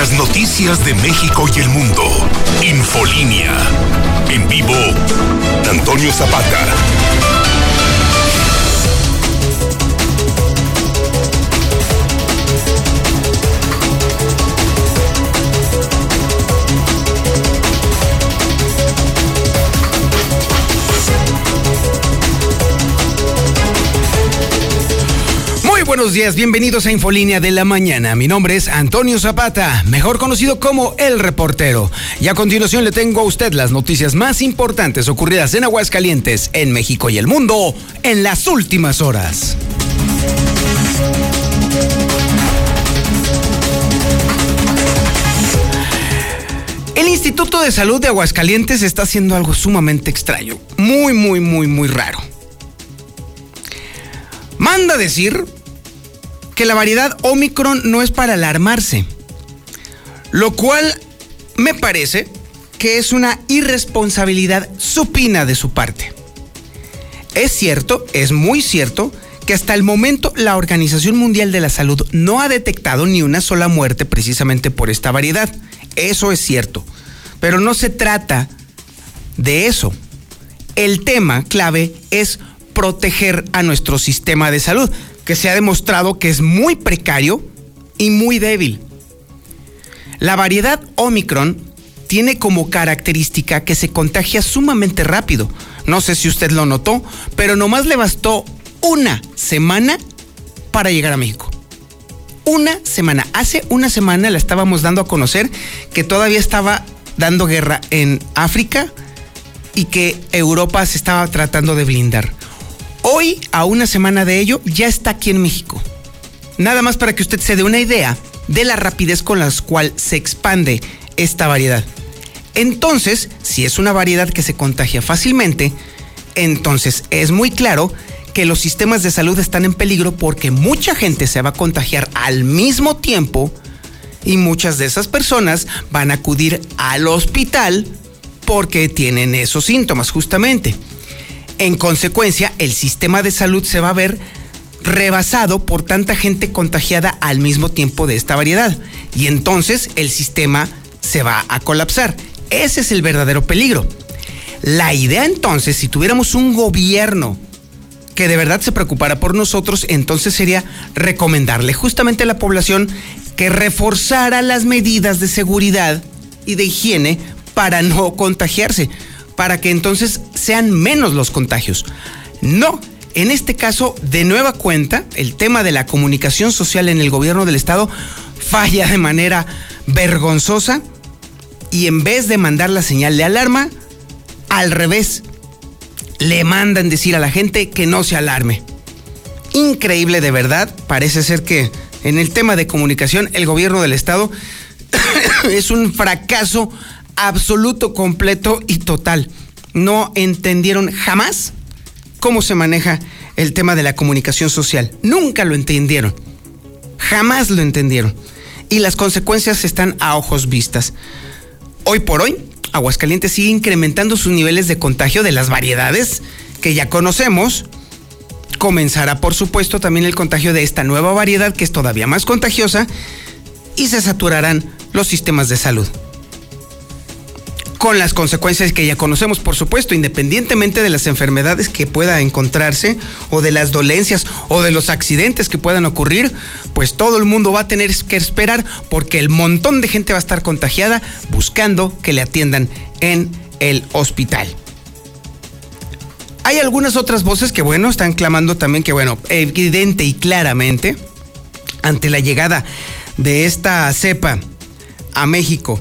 las noticias de México y el mundo. Infolínea. En vivo, Antonio Zapata. Buenos días, bienvenidos a Infolínea de la Mañana. Mi nombre es Antonio Zapata, mejor conocido como El Reportero. Y a continuación le tengo a usted las noticias más importantes ocurridas en Aguascalientes, en México y el mundo en las últimas horas. El Instituto de Salud de Aguascalientes está haciendo algo sumamente extraño, muy, muy, muy, muy raro. Manda decir que la variedad Omicron no es para alarmarse, lo cual me parece que es una irresponsabilidad supina de su parte. Es cierto, es muy cierto, que hasta el momento la Organización Mundial de la Salud no ha detectado ni una sola muerte precisamente por esta variedad. Eso es cierto. Pero no se trata de eso. El tema clave es proteger a nuestro sistema de salud que se ha demostrado que es muy precario y muy débil. La variedad Omicron tiene como característica que se contagia sumamente rápido. No sé si usted lo notó, pero nomás le bastó una semana para llegar a México. Una semana. Hace una semana la estábamos dando a conocer que todavía estaba dando guerra en África y que Europa se estaba tratando de blindar. Hoy, a una semana de ello, ya está aquí en México. Nada más para que usted se dé una idea de la rapidez con la cual se expande esta variedad. Entonces, si es una variedad que se contagia fácilmente, entonces es muy claro que los sistemas de salud están en peligro porque mucha gente se va a contagiar al mismo tiempo y muchas de esas personas van a acudir al hospital porque tienen esos síntomas justamente. En consecuencia, el sistema de salud se va a ver rebasado por tanta gente contagiada al mismo tiempo de esta variedad. Y entonces el sistema se va a colapsar. Ese es el verdadero peligro. La idea entonces, si tuviéramos un gobierno que de verdad se preocupara por nosotros, entonces sería recomendarle justamente a la población que reforzara las medidas de seguridad y de higiene para no contagiarse para que entonces sean menos los contagios. No, en este caso, de nueva cuenta, el tema de la comunicación social en el gobierno del estado falla de manera vergonzosa y en vez de mandar la señal de alarma, al revés, le mandan decir a la gente que no se alarme. Increíble de verdad, parece ser que en el tema de comunicación el gobierno del estado es un fracaso absoluto, completo y total. No entendieron jamás cómo se maneja el tema de la comunicación social. Nunca lo entendieron. Jamás lo entendieron. Y las consecuencias están a ojos vistas. Hoy por hoy, Aguascalientes sigue incrementando sus niveles de contagio de las variedades que ya conocemos. Comenzará, por supuesto, también el contagio de esta nueva variedad que es todavía más contagiosa y se saturarán los sistemas de salud con las consecuencias que ya conocemos, por supuesto, independientemente de las enfermedades que pueda encontrarse o de las dolencias o de los accidentes que puedan ocurrir, pues todo el mundo va a tener que esperar porque el montón de gente va a estar contagiada buscando que le atiendan en el hospital. Hay algunas otras voces que, bueno, están clamando también que, bueno, evidente y claramente, ante la llegada de esta cepa a México,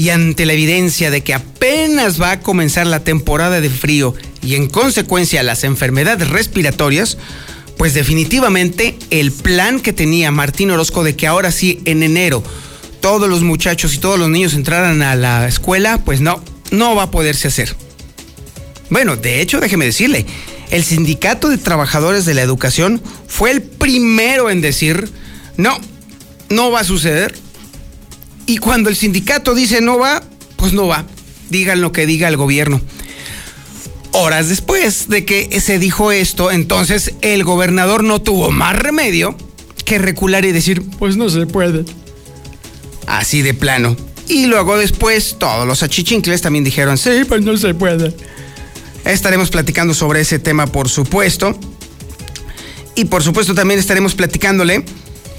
y ante la evidencia de que apenas va a comenzar la temporada de frío y en consecuencia las enfermedades respiratorias, pues definitivamente el plan que tenía Martín Orozco de que ahora sí en enero todos los muchachos y todos los niños entraran a la escuela, pues no, no va a poderse hacer. Bueno, de hecho, déjeme decirle, el sindicato de trabajadores de la educación fue el primero en decir, no, no va a suceder, y cuando el sindicato dice no va, pues no va. Digan lo que diga el gobierno. Horas después de que se dijo esto, entonces el gobernador no tuvo más remedio que recular y decir, pues no se puede. Así de plano. Y luego después todos los achichincles también dijeron, sí, pues no se puede. Estaremos platicando sobre ese tema, por supuesto. Y por supuesto también estaremos platicándole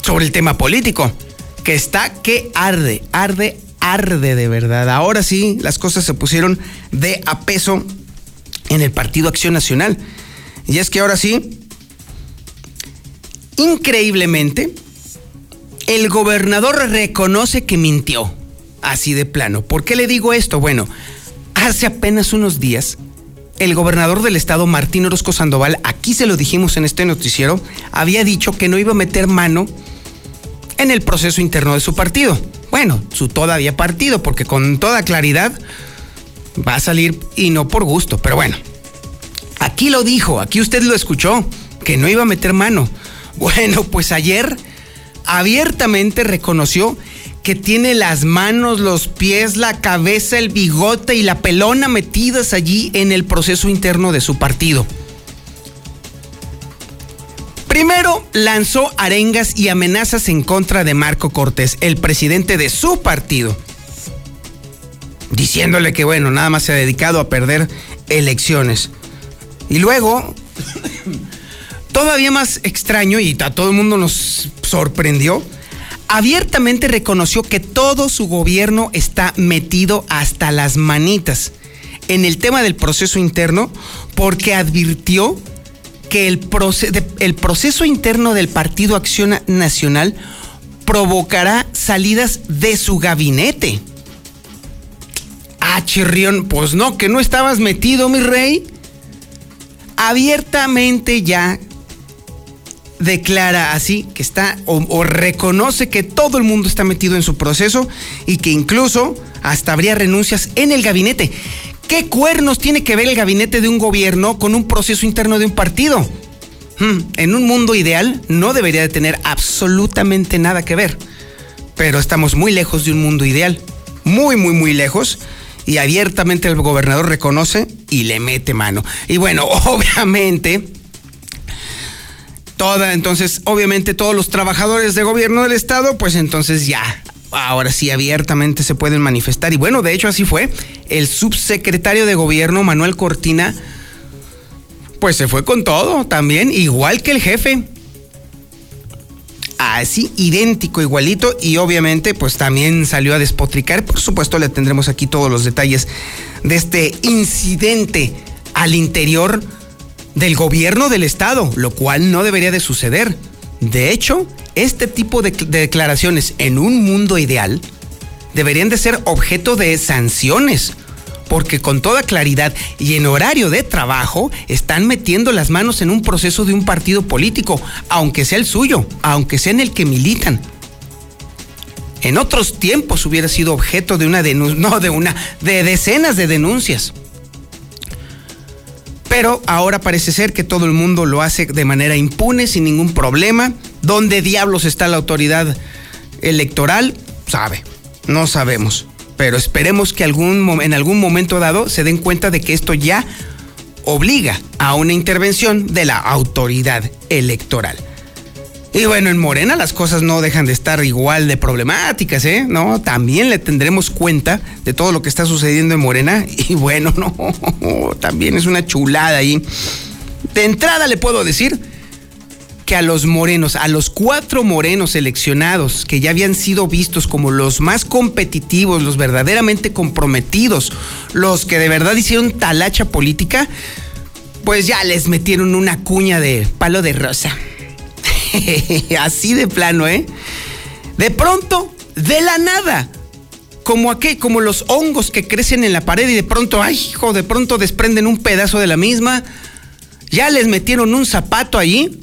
sobre el tema político, que está que arde, arde, arde de verdad. Ahora sí, las cosas se pusieron de a peso en el Partido Acción Nacional. Y es que ahora sí, increíblemente, el gobernador reconoce que mintió. Así de plano. ¿Por qué le digo esto? Bueno, hace apenas unos días, el gobernador del estado, Martín Orozco Sandoval, aquí se lo dijimos en este noticiero, había dicho que no iba a meter mano en el proceso interno de su partido. Bueno, su todavía partido, porque con toda claridad va a salir y no por gusto, pero bueno. Aquí lo dijo, aquí usted lo escuchó, que no iba a meter mano. Bueno, pues ayer abiertamente reconoció que tiene las manos, los pies, la cabeza, el bigote y la pelona metidas allí en el proceso interno de su partido. Primero lanzó arengas y amenazas en contra de Marco Cortés, el presidente de su partido, diciéndole que bueno, nada más se ha dedicado a perder elecciones. Y luego, todavía más extraño y a todo el mundo nos sorprendió, abiertamente reconoció que todo su gobierno está metido hasta las manitas en el tema del proceso interno porque advirtió que el, el proceso interno del Partido Acción Nacional provocará salidas de su gabinete. Ah, Chirrión, pues no, que no estabas metido, mi rey. Abiertamente ya declara así que está o, reconoce que todo el mundo está metido en su proceso y que incluso hasta habría renuncias en el gabinete. ¿Qué cuernos tiene que ver el gabinete de un gobierno con un proceso interno de un partido? Hmm, en un mundo ideal no debería de tener absolutamente nada que ver, pero estamos muy lejos de un mundo ideal, muy, muy, muy lejos y abiertamente el gobernador reconoce y le mete mano. Y bueno, obviamente toda, entonces, obviamente todos los trabajadores de gobierno del estado, pues entonces ya, ahora sí abiertamente se pueden manifestar. Y bueno, de hecho así fue. El subsecretario de gobierno, Manuel Cortina, pues se fue con todo también, igual que el jefe. Así, idéntico, igualito, y obviamente pues también salió a despotricar. Por supuesto le tendremos aquí todos los detalles de este incidente al interior del gobierno del Estado, lo cual no debería de suceder. De hecho, este tipo de, declaraciones en un mundo ideal deberían de ser objeto de sanciones, porque con toda claridad y en horario de trabajo están metiendo las manos en un proceso de un partido político, aunque sea el suyo, aunque sea en el que militan. En otros tiempos hubiera sido objeto de una denuncia, no de una, de decenas de denuncias. Pero ahora parece ser que todo el mundo lo hace de manera impune, sin ningún problema. ¿Dónde diablos está la autoridad electoral? Sabe, no sabemos. Pero esperemos que en algún momento dado se den cuenta de que esto ya obliga a una intervención de la autoridad electoral. Y bueno, en Morena las cosas no dejan de estar igual de problemáticas, ¿eh? No, también le tendremos cuenta de todo lo que está sucediendo en Morena. Y bueno, no, también es una chulada ahí. De entrada le puedo decir que a los morenos, a los cuatro morenos seleccionados que ya habían sido vistos como los más competitivos, los verdaderamente comprometidos, los que de verdad hicieron talacha política, pues ya les metieron una cuña de palo de rosa. Así de plano, ¿eh? De pronto, de la nada. Como aquí, como los hongos que crecen en la pared y de pronto, ay, hijo, de pronto desprenden un pedazo de la misma. Ya les metieron un zapato allí.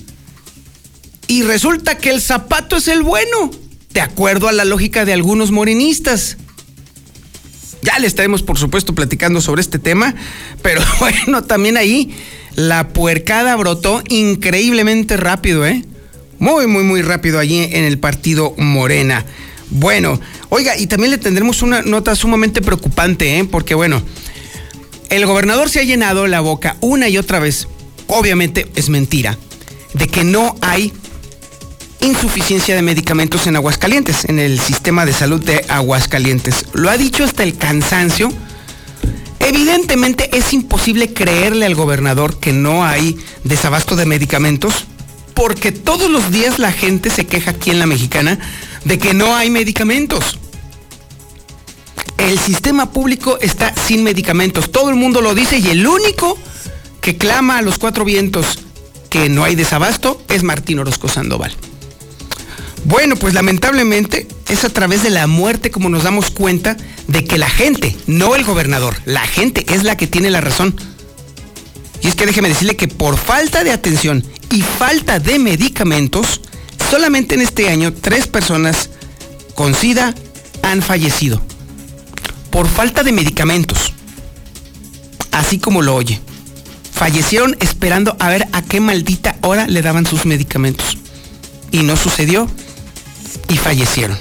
Y resulta que el zapato es el bueno, de acuerdo a la lógica de algunos morenistas. Ya le estaremos, por supuesto, platicando sobre este tema, pero bueno, también ahí la puercada brotó increíblemente rápido, ¿eh? Muy, muy, muy rápido allí en el partido Morena. Bueno, oiga, y también le tendremos una nota sumamente preocupante, ¿eh? porque bueno, el gobernador se ha llenado la boca una y otra vez, obviamente es mentira, de que no hay insuficiencia de medicamentos en Aguascalientes, en el sistema de salud de Aguascalientes. Lo ha dicho hasta el cansancio. Evidentemente es imposible creerle al gobernador que no hay desabasto de medicamentos, porque todos los días la gente se queja aquí en la mexicana de que no hay medicamentos. El sistema público está sin medicamentos, todo el mundo lo dice y el único que clama a los cuatro vientos que no hay desabasto es Martín Orozco Sandoval. Bueno, pues lamentablemente es a través de la muerte como nos damos cuenta de que la gente, no el gobernador, la gente es la que tiene la razón. Y es que déjeme decirle que por falta de atención y falta de medicamentos, solamente en este año tres personas con SIDA han fallecido. Por falta de medicamentos. Así como lo oye. Fallecieron esperando a ver a qué maldita hora le daban sus medicamentos. Y no sucedió y fallecieron.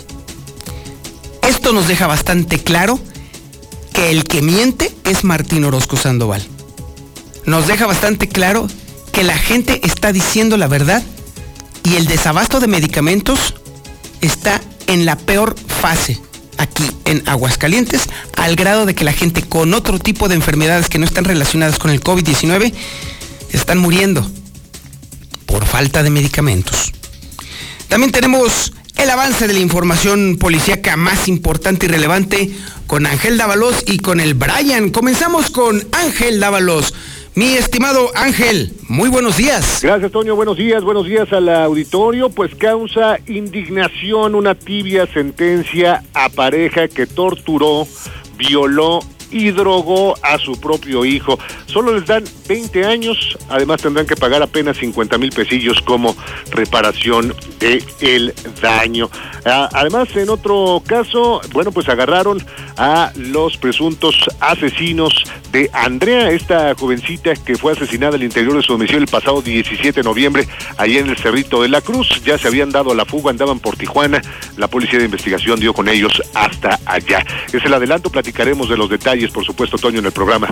Esto nos deja bastante claro que el que miente es Martín Orozco Sandoval. Nos deja bastante claro que la gente está diciendo la verdad y el desabasto de medicamentos está en la peor fase aquí en Aguascalientes, al grado de que la gente con otro tipo de enfermedades que no están relacionadas con el COVID-19 están muriendo por falta de medicamentos. También tenemos el avance de la información policíaca más importante y relevante con Ángel Dávalos y con el Brian. Comenzamos con Ángel Dávalos. Mi estimado Ángel, muy buenos días. Gracias, Toño. Buenos días, buenos días al auditorio. Pues causa indignación una tibia sentencia a pareja que torturó, violó y drogó a su propio hijo. Solo les dan 20 años, además tendrán que pagar apenas 50 mil pesillos como reparación de el daño. Ah, además, en otro caso, bueno, pues agarraron a los presuntos asesinos de Andrea, esta jovencita que fue asesinada al interior de su domicilio el pasado 17 de noviembre, ahí en el Cerrito de la Cruz. Ya se habían dado a la fuga, andaban por Tijuana. La policía de investigación dio con ellos hasta allá. Es el adelanto, platicaremos de los detalles, por supuesto, Toño, en el programa.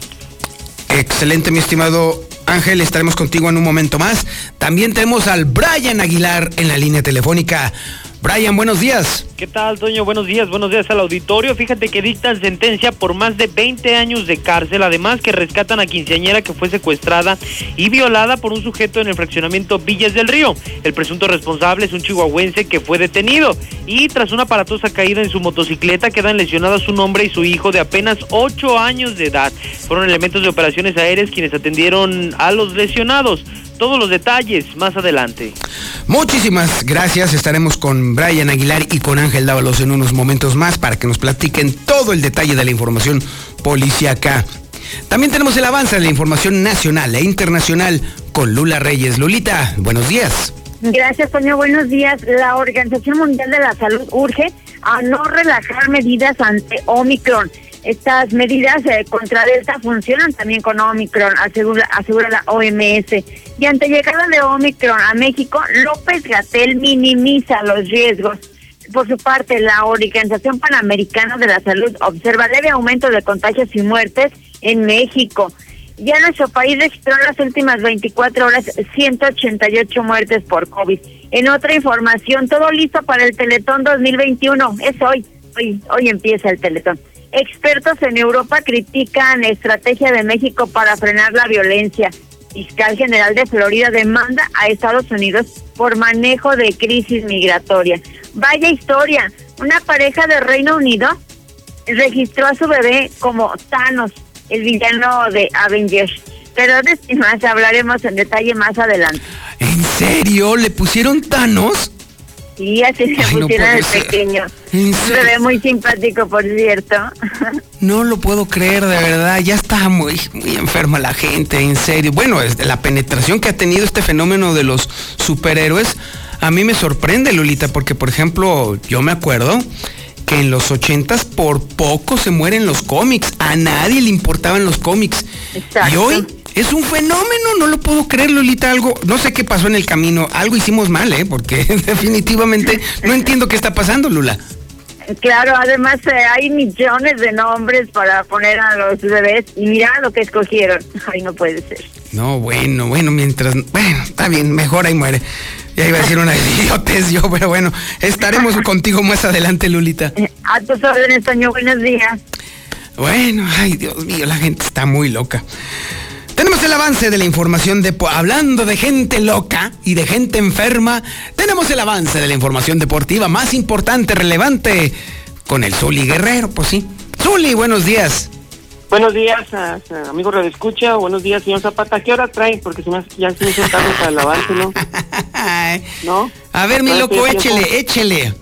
Excelente, mi estimado Ángel, estaremos contigo en un momento más. También tenemos al Brian Aguilar en la línea telefónica. Brian, buenos días. ¿Qué tal, Toño? Buenos días, buenos días al auditorio. Fíjate que dictan sentencia por más de 20 años de cárcel, además que rescatan a quinceañera que fue secuestrada y violada por un sujeto en el fraccionamiento Villas del Río. El presunto responsable es un chihuahuense que fue detenido y tras una aparatosa caída en su motocicleta quedan lesionados su hombre y su hijo de apenas 8 años de edad. Fueron elementos de operaciones aéreas quienes atendieron a los lesionados. Todos los detalles más adelante. Muchísimas gracias. Estaremos con Brian Aguilar y con Ángel Dávalos en unos momentos más para que nos platiquen todo el detalle de la información policíaca. También tenemos el avance de la información nacional e internacional con Lula Reyes. Lulita, buenos días. Gracias, Toño. Buenos días. La Organización Mundial de la Salud urge a no relajar medidas ante Omicron. Estas medidas eh, contra Delta funcionan también con Omicron, asegura, asegura la OMS. Y ante llegada de Omicron a México, López Gatel minimiza los riesgos. Por su parte, la Organización Panamericana de la Salud observa leve aumento de contagios y muertes en México. Ya nuestro país registró en las últimas 24 horas 188 muertes por COVID. En otra información, todo listo para el Teletón 2021. Es hoy, hoy, hoy empieza el Teletón. Expertos en Europa critican estrategia de México para frenar la violencia. Fiscal General de Florida demanda a Estados Unidos por manejo de crisis migratoria. Vaya historia, una pareja de Reino Unido registró a su bebé como Thanos, el villano de Avengers. Pero de hablaremos en detalle más adelante. ¿En serio? ¿Le pusieron Thanos? Sí, así se Ay, no pusieron puede el ser. pequeño. ¿En Un serio? bebé muy simpático, por cierto. No lo puedo creer, de verdad. Ya está muy, muy enferma la gente, en serio. Bueno, la penetración que ha tenido este fenómeno de los superhéroes, a mí me sorprende, Lolita, porque, por ejemplo, yo me acuerdo que en los ochentas por poco se mueren los cómics. A nadie le importaban los cómics. Exacto. Y hoy es un fenómeno, no lo puedo creer, Lolita. Algo, no sé qué pasó en el camino. Algo hicimos mal, ¿eh? Porque definitivamente no entiendo qué está pasando, Lula. Claro, además eh, hay millones de nombres para poner a los bebés y mira lo que escogieron. Ay, no puede ser. No, bueno, bueno, mientras. Bueno, está bien, mejor ahí muere. Ya iba a decir una idiotez yo, pero bueno, estaremos contigo más adelante, Lulita. A tus órdenes, Toño, buenos días. Bueno, ay, Dios mío, la gente está muy loca. Tenemos el avance de la información de... Hablando de gente loca y de gente enferma, tenemos el avance de la información deportiva más importante, relevante, con el Zuli Guerrero, pues sí. Zuli, buenos días. Buenos días, a, a amigo Radio Escucha. Buenos días, señor Zapata. ¿Qué hora trae? Porque me hace que ya se tarde para el avance, ¿no? ¿No? A ver, mi ¿Todavía loco, échele, échele.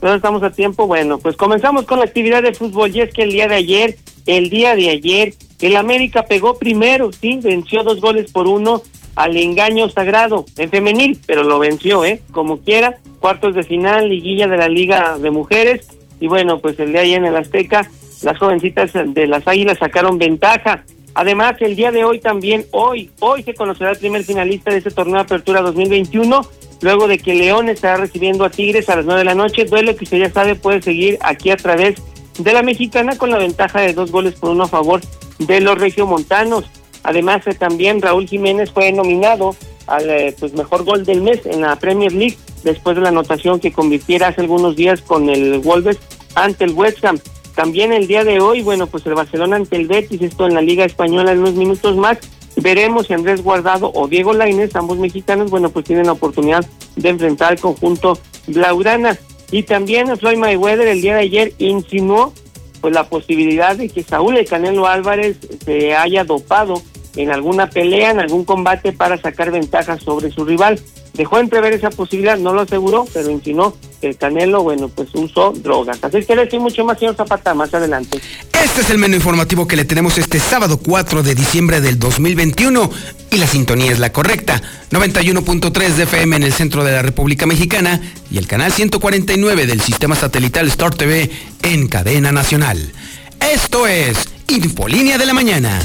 Todavía estamos a tiempo. Bueno, pues comenzamos con la actividad de fútbol. Y es que el día de ayer, el día de ayer, el América pegó primero, sí, venció dos goles por uno al engaño sagrado en femenil, pero lo venció, ¿eh? Como quiera, cuartos de final, liguilla de la Liga de Mujeres. Y bueno, pues el día de ayer en el Azteca, las jovencitas de las Águilas sacaron ventaja. Además, el día de hoy también, hoy, hoy se conocerá el primer finalista de este torneo de apertura 2021, luego de que León estará recibiendo a Tigres a las nueve de la noche, duelo que usted ya sabe puede seguir aquí a través de la mexicana con la ventaja de dos goles por uno a favor de los regiomontanos. Además, eh, también Raúl Jiménez fue nominado al eh, pues mejor gol del mes en la Premier League después de la anotación que convirtiera hace algunos días con el Wolves ante el West Ham. También el día de hoy, bueno, pues el Barcelona ante el Betis, esto en la Liga Española en unos minutos más. Veremos si Andrés Guardado o Diego Lainez, ambos mexicanos, bueno, pues tienen la oportunidad de enfrentar al conjunto Blaugrana. Y también Floyd Mayweather el día de ayer insinuó pues la posibilidad de que Saúl El Canelo Álvarez se haya dopado en alguna pelea, en algún combate para sacar ventaja sobre su rival. Dejó entrever esa posibilidad, no lo aseguró, pero insinuó que el Canelo, bueno, pues usó drogas. Así que le mucho más, señor Zapata, más adelante. Este es el menú informativo que le tenemos este sábado 4 de diciembre del 2021 y la sintonía es la correcta. 91.3 de FM en el centro de la República Mexicana y el canal 149 del sistema satelital Star TV en cadena nacional. Esto es Infolínea de la Mañana.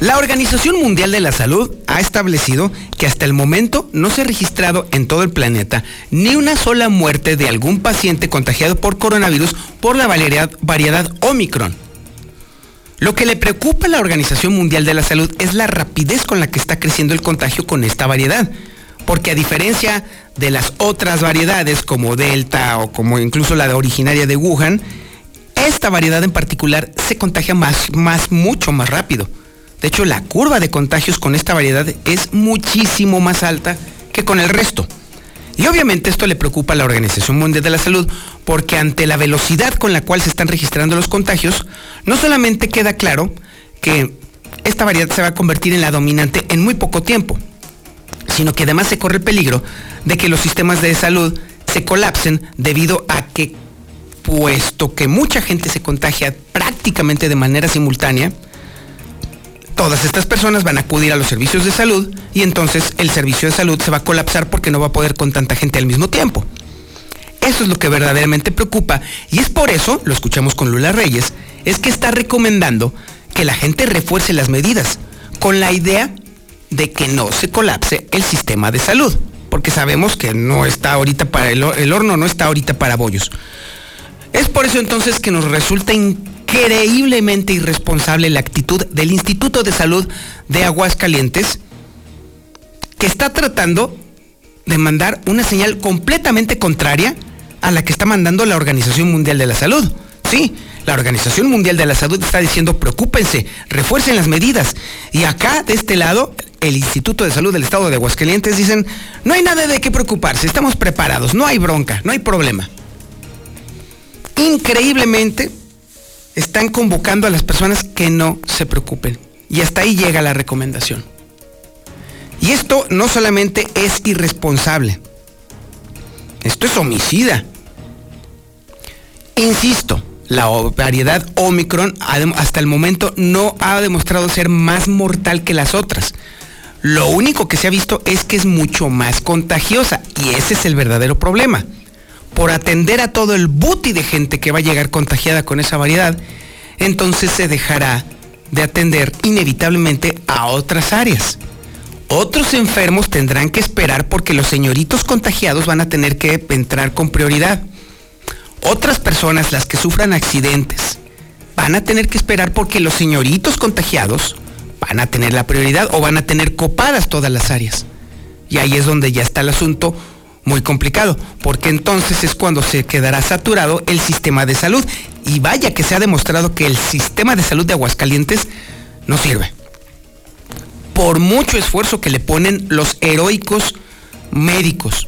La Organización Mundial de la Salud ha establecido que hasta el momento no se ha registrado en todo el planeta ni una sola muerte de algún paciente contagiado por coronavirus por la variedad, Omicron. Lo que le preocupa a la Organización Mundial de la Salud es la rapidez con la que está creciendo el contagio con esta variedad. Porque a diferencia de las otras variedades como Delta o como incluso la originaria de Wuhan, esta variedad en particular se contagia más, más, mucho más rápido. De hecho, la curva de contagios con esta variedad es muchísimo más alta que con el resto. Y obviamente esto le preocupa a la Organización Mundial de la Salud porque ante la velocidad con la cual se están registrando los contagios, no solamente queda claro que esta variedad se va a convertir en la dominante en muy poco tiempo, sino que además se corre el peligro de que los sistemas de salud se colapsen debido a que, puesto que mucha gente se contagia prácticamente de manera simultánea, todas estas personas van a acudir a los servicios de salud y entonces el servicio de salud se va a colapsar porque no va a poder con tanta gente al mismo tiempo. Eso es lo que verdaderamente preocupa y es por eso, lo escuchamos con Lula Reyes, es que está recomendando que la gente refuerce las medidas con la idea de que no se colapse el sistema de salud, porque sabemos que no está ahorita para el, horno, no está ahorita para bollos. Es por eso entonces que nos resulta increíblemente irresponsable la actitud del Instituto de Salud de Aguascalientes, que está tratando de mandar una señal completamente contraria a la que está mandando la Organización Mundial de la Salud. Sí, la Organización Mundial de la Salud está diciendo, preocúpense, refuercen las medidas. Y acá, de este lado, el Instituto de Salud del Estado de Aguascalientes dicen, no hay nada de qué preocuparse, estamos preparados, no hay bronca, no hay problema. Increíblemente, están convocando a las personas que no se preocupen. Y hasta ahí llega la recomendación. Y esto no solamente es irresponsable, esto es homicida. Insisto, la variedad Omicron hasta el momento no ha demostrado ser más mortal que las otras. Lo único que se ha visto es que es mucho más contagiosa y ese es el verdadero problema. Por atender a todo el booty de gente que va a llegar contagiada con esa variedad, entonces se dejará de atender inevitablemente a otras áreas. Otros enfermos tendrán que esperar porque los señoritos contagiados van a tener que entrar con prioridad. otras personas, las que sufran accidentes, van a tener que esperar porque los señoritos contagiados van a tener la prioridad o van a tener copadas todas las áreas. Y ahí es donde ya está el asunto muy complicado, porque entonces es cuando se quedará saturado el sistema de salud. Y vaya que se ha demostrado que el sistema de salud de Aguascalientes no sirve. Por mucho esfuerzo que le ponen los heroicos médicos,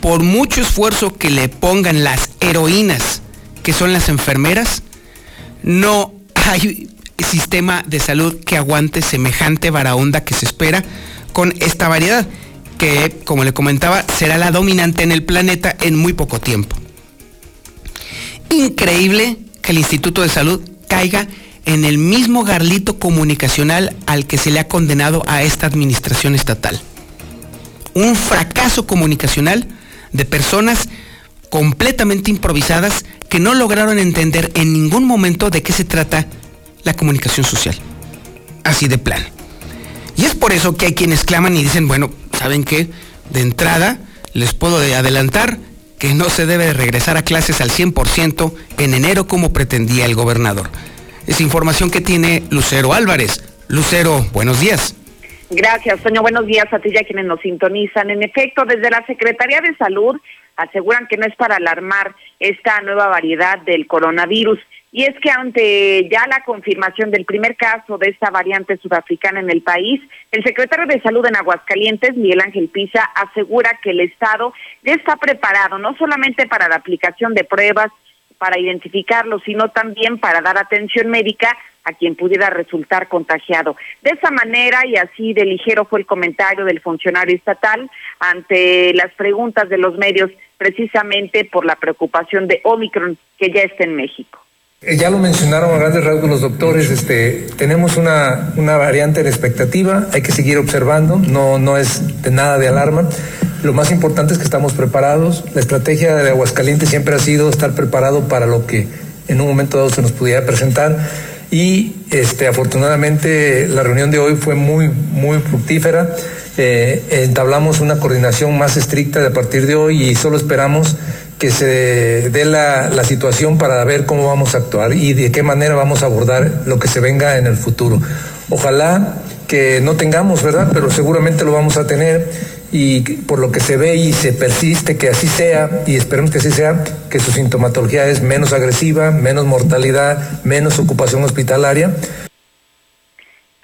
por mucho esfuerzo que le pongan las heroínas, que son las enfermeras, no hay sistema de salud que aguante semejante varaonda que se espera con esta variedad, que, como le comentaba, será la dominante en el planeta en muy poco tiempo. Increíble que el Instituto de Salud caiga en el mismo garlito comunicacional al que se le ha condenado a esta administración estatal. Un fracaso comunicacional de personas completamente improvisadas que no lograron entender en ningún momento de qué se trata la comunicación social. Así de plan. Y es por eso que hay quienes claman y dicen, bueno, ¿saben qué? De entrada, les puedo adelantar que no se debe regresar a clases al 100% en enero como pretendía el gobernador. Es información que tiene Lucero Álvarez. Lucero, buenos días. Gracias, Soño. Buenos días a ti y a quienes nos sintonizan. En efecto, desde la Secretaría de Salud aseguran que no es para alarmar esta nueva variedad del coronavirus. Y es que ante ya la confirmación del primer caso de esta variante sudafricana en el país, el secretario de Salud en Aguascalientes, Miguel Ángel Pisa, asegura que el Estado ya está preparado no solamente para la aplicación de pruebas, para identificarlo, sino también para dar atención médica a quien pudiera resultar contagiado. De esa manera y así de ligero fue el comentario del funcionario estatal ante las preguntas de los medios precisamente por la preocupación de Omicron que ya está en México. Eh, ya lo mencionaron a grandes rasgos los doctores, este, tenemos una, una variante de expectativa, hay que seguir observando, no, no es de nada de alarma. Lo más importante es que estamos preparados. La estrategia de Aguascalientes siempre ha sido estar preparado para lo que en un momento dado se nos pudiera presentar. Y este, afortunadamente la reunión de hoy fue muy, muy fructífera. Eh, entablamos una coordinación más estricta de a partir de hoy y solo esperamos que se dé la, la, situación para ver cómo vamos a actuar y de qué manera vamos a abordar lo que se venga en el futuro. Ojalá que no tengamos, ¿verdad? Pero seguramente lo vamos a tener y por lo que se ve y se persiste que así sea y esperemos que así sea, que su sintomatología es menos agresiva, menos mortalidad, menos ocupación hospitalaria.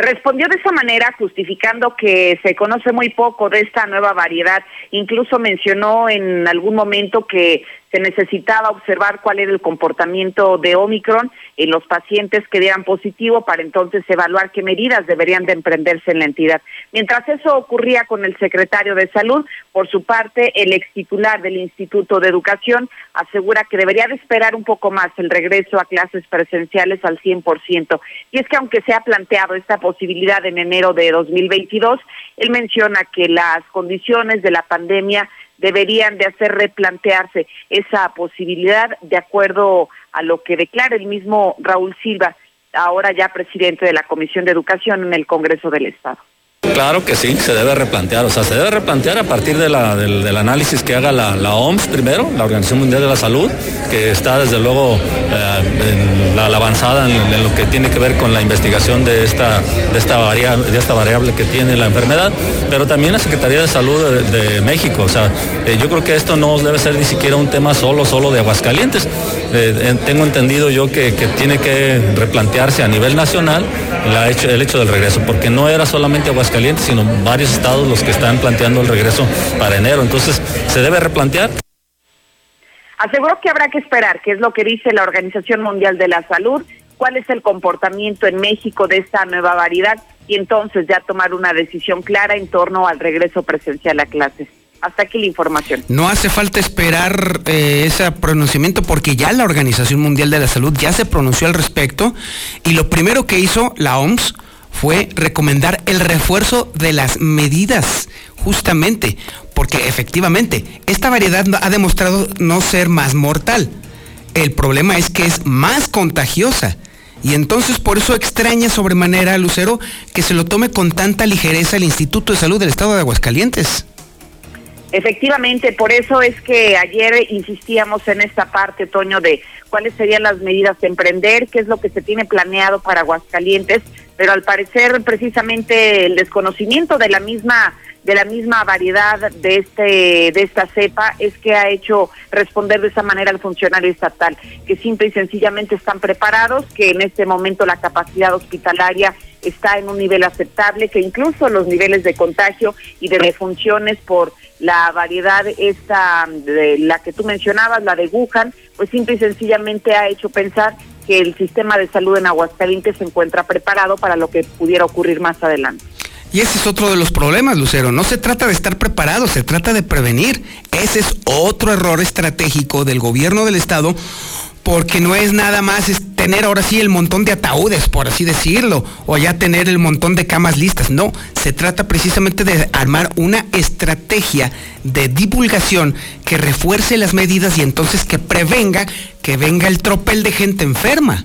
Respondió de esa manera justificando que se conoce muy poco de esta nueva variedad. Incluso mencionó en algún momento que se necesitaba observar cuál era el comportamiento de Omicron en los pacientes que dieran positivo para entonces evaluar qué medidas deberían de emprenderse en la entidad. Mientras eso ocurría con el secretario de Salud, por su parte, el ex titular del Instituto de Educación asegura que debería de esperar un poco más el regreso a clases presenciales al 100%. Y es que aunque se ha planteado esta posibilidad en enero de 2022, él menciona que las condiciones de la pandemia deberían de hacer replantearse esa posibilidad de acuerdo a lo que declara el mismo Raúl Silva, ahora ya presidente de la Comisión de Educación en el Congreso del Estado. Claro que sí, se debe replantear, o sea, se debe replantear a partir de la, del, análisis que haga la, OMS primero, la Organización Mundial de la Salud, que está desde luego eh, en la, avanzada en, lo que tiene que ver con la investigación de esta, de, esta variable, de esta variable que tiene la enfermedad, pero también la Secretaría de Salud de, México, o sea, eh, yo creo que esto no debe ser ni siquiera un tema solo, solo de Aguascalientes. Eh, tengo entendido yo que, tiene que replantearse a nivel nacional hecho, el hecho del regreso, porque no era solamente Aguascalientes, Caliente, sino varios estados los que están planteando el regreso para enero. Entonces, se debe replantear. Aseguró que habrá que esperar, que es lo que dice la Organización Mundial de la Salud, cuál es el comportamiento en México de esta nueva variedad y entonces ya tomar una decisión clara en torno al regreso presencial a clases. Hasta aquí la información. No hace falta esperar eh, ese pronunciamiento porque ya la Organización Mundial de la Salud ya se pronunció al respecto y lo primero que hizo la OMS fue recomendar el refuerzo de las medidas, justamente, porque efectivamente esta variedad ha demostrado no ser más mortal. El problema es que es más contagiosa. Y entonces por eso extraña sobremanera a Lucero que se lo tome con tanta ligereza el Instituto de Salud del Estado de Aguascalientes. Efectivamente, por eso es que ayer insistíamos en esta parte, Toño, de cuáles serían las medidas de emprender, qué es lo que se tiene planeado para Aguascalientes, pero al parecer precisamente el desconocimiento de la misma de la misma variedad de este de esta cepa es que ha hecho responder de esa manera al funcionario estatal, que simple y sencillamente están preparados, que en este momento la capacidad hospitalaria está en un nivel aceptable, que incluso los niveles de contagio y de defunciones por la variedad esta de la que tú mencionabas, la de Wuhan, pues simple y sencillamente ha hecho pensar que el sistema de salud en Aguascalientes se encuentra preparado para lo que pudiera ocurrir más adelante. Y ese es otro de los problemas, Lucero. No se trata de estar preparado, se trata de prevenir. Ese es otro error estratégico del gobierno del Estado, porque no es nada más tener ahora sí el montón de ataúdes, por así decirlo, o ya tener el montón de camas listas. No, se trata precisamente de armar una estrategia de divulgación que refuerce las medidas y entonces que prevenga que venga el tropel de gente enferma.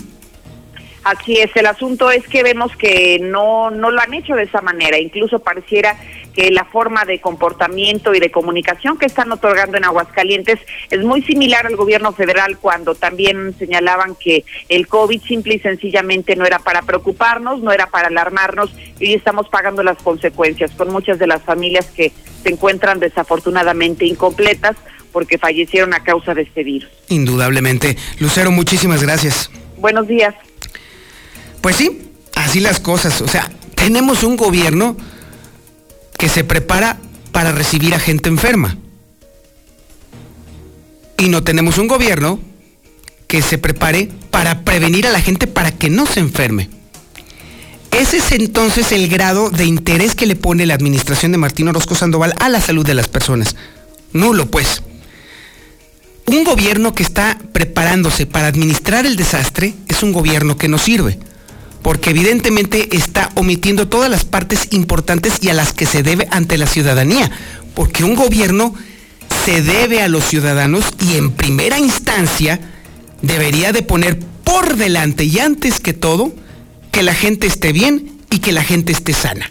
Así es, el asunto es que vemos que no, no lo han hecho de esa manera, incluso pareciera que la forma de comportamiento y de comunicación que están otorgando en Aguascalientes es muy similar al gobierno federal cuando también señalaban que el COVID simple y sencillamente no era para preocuparnos, no era para alarmarnos y hoy estamos pagando las consecuencias con muchas de las familias que se encuentran desafortunadamente incompletas porque fallecieron a causa de este virus. Indudablemente. Lucero, muchísimas gracias. Buenos días. Pues sí, así las cosas. O sea, tenemos un gobierno que se prepara para recibir a gente enferma. Y no tenemos un gobierno que se prepare para prevenir a la gente para que no se enferme. Ese es entonces el grado de interés que le pone la administración de Martín Orozco Sandoval a la salud de las personas. Nulo, pues. Un gobierno que está preparándose para administrar el desastre es un gobierno que no sirve porque evidentemente está omitiendo todas las partes importantes y a las que se debe ante la ciudadanía, porque un gobierno se debe a los ciudadanos y en primera instancia debería de poner por delante y antes que todo que la gente esté bien y que la gente esté sana.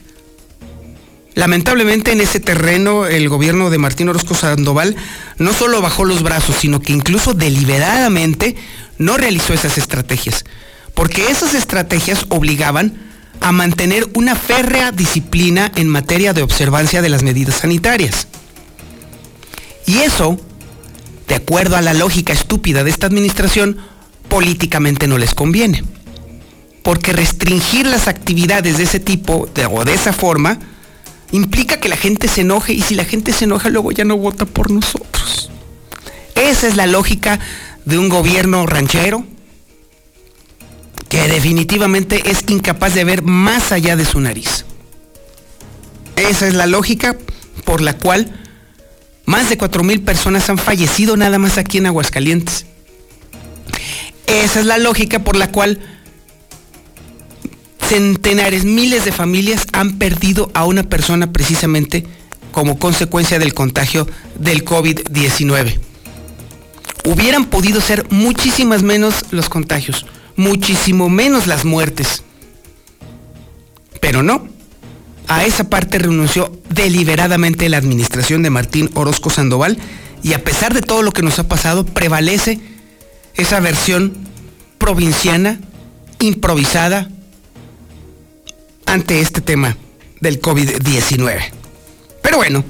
Lamentablemente en ese terreno el gobierno de Martín Orozco Sandoval no solo bajó los brazos, sino que incluso deliberadamente no realizó esas estrategias porque esas estrategias obligaban a mantener una férrea disciplina en materia de observancia de las medidas sanitarias. Y eso, de acuerdo a la lógica estúpida de esta administración, políticamente no les conviene. Porque restringir las actividades de ese tipo o de esa forma implica que la gente se enoje y si la gente se enoja luego ya no vota por nosotros. Esa es la lógica de un gobierno ranchero, que definitivamente es incapaz de ver más allá de su nariz. Esa es la lógica por la cual más de 4.000 personas han fallecido nada más aquí en Aguascalientes. Esa es la lógica por la cual centenares, miles de familias han perdido a una persona precisamente como consecuencia del contagio del COVID-19. Hubieran podido ser muchísimas menos los contagios muchísimo menos las muertes. Pero no, a esa parte renunció deliberadamente la administración de Martín Orozco Sandoval y a pesar de todo lo que nos ha pasado, prevalece esa versión provinciana, improvisada, ante este tema del COVID-19. Pero bueno,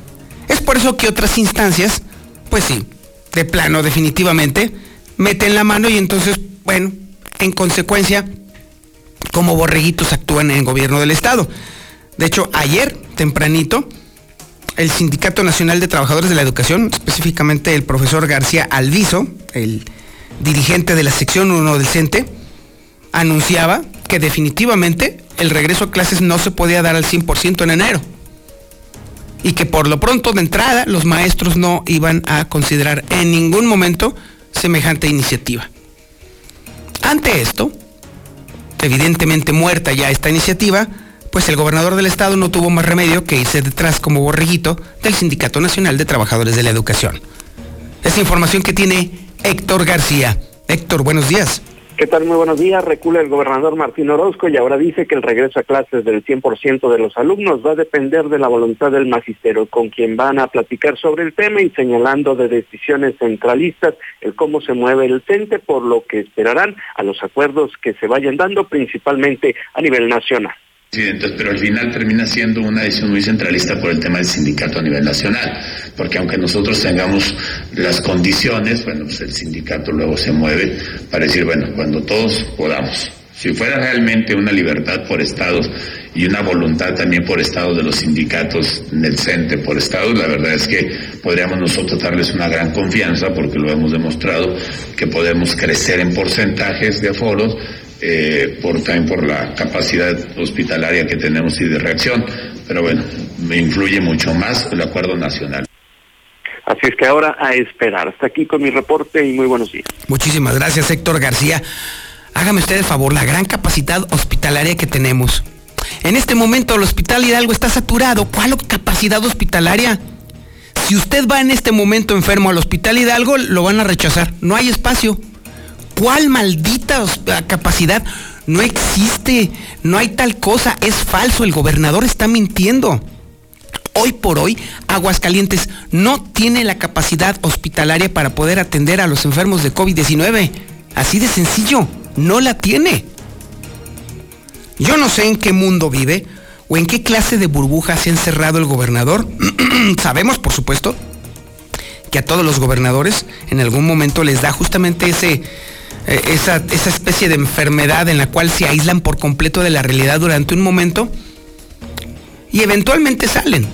es por eso que otras instancias, pues sí, de plano definitivamente, meten la mano y entonces, bueno, en consecuencia, como borreguitos actúan en el gobierno del Estado. De hecho, ayer, tempranito, el Sindicato Nacional de Trabajadores de la Educación, específicamente el profesor García Alviso, el dirigente de la sección 1 del CENTE, anunciaba que definitivamente el regreso a clases no se podía dar al 100% en enero. Y que por lo pronto de entrada los maestros no iban a considerar en ningún momento semejante iniciativa. Ante esto, evidentemente muerta ya esta iniciativa, pues el gobernador del estado no tuvo más remedio que irse detrás como borreguito del Sindicato Nacional de Trabajadores de la Educación. Es información que tiene Héctor García. Héctor, buenos días. ¿Qué tal? Muy buenos días. Recula el gobernador Martín Orozco y ahora dice que el regreso a clases del 100% de los alumnos va a depender de la voluntad del magisterio, con quien van a platicar sobre el tema y señalando de decisiones centralistas el cómo se mueve el CENTE, por lo que esperarán a los acuerdos que se vayan dando principalmente a nivel nacional pero al final termina siendo una decisión muy centralista por el tema del sindicato a nivel nacional, porque aunque nosotros tengamos las condiciones, bueno, pues el sindicato luego se mueve para decir, bueno, cuando todos podamos. Si fuera realmente una libertad por estados y una voluntad también por estados de los sindicatos del CENTE por estados, la verdad es que podríamos nosotros darles una gran confianza porque lo hemos demostrado que podemos crecer en porcentajes de aforos eh, por, también por la capacidad hospitalaria que tenemos y de reacción. Pero bueno, me influye mucho más el acuerdo nacional. Así es que ahora a esperar. Hasta aquí con mi reporte y muy buenos días. Muchísimas gracias, Héctor García. Hágame usted el favor, la gran capacidad hospitalaria que tenemos. En este momento el Hospital Hidalgo está saturado. ¿Cuál capacidad hospitalaria? Si usted va en este momento enfermo al Hospital Hidalgo, lo van a rechazar. No hay espacio. ¿Cuál maldita capacidad? No existe, no hay tal cosa, es falso, el gobernador está mintiendo. Hoy por hoy, Aguascalientes no tiene la capacidad hospitalaria para poder atender a los enfermos de COVID-19. Así de sencillo, no la tiene. Yo no sé en qué mundo vive o en qué clase de burbuja se ha encerrado el gobernador. Sabemos, por supuesto, que a todos los gobernadores en algún momento les da justamente ese eh, esa, esa especie de enfermedad en la cual se aíslan por completo de la realidad durante un momento y eventualmente salen.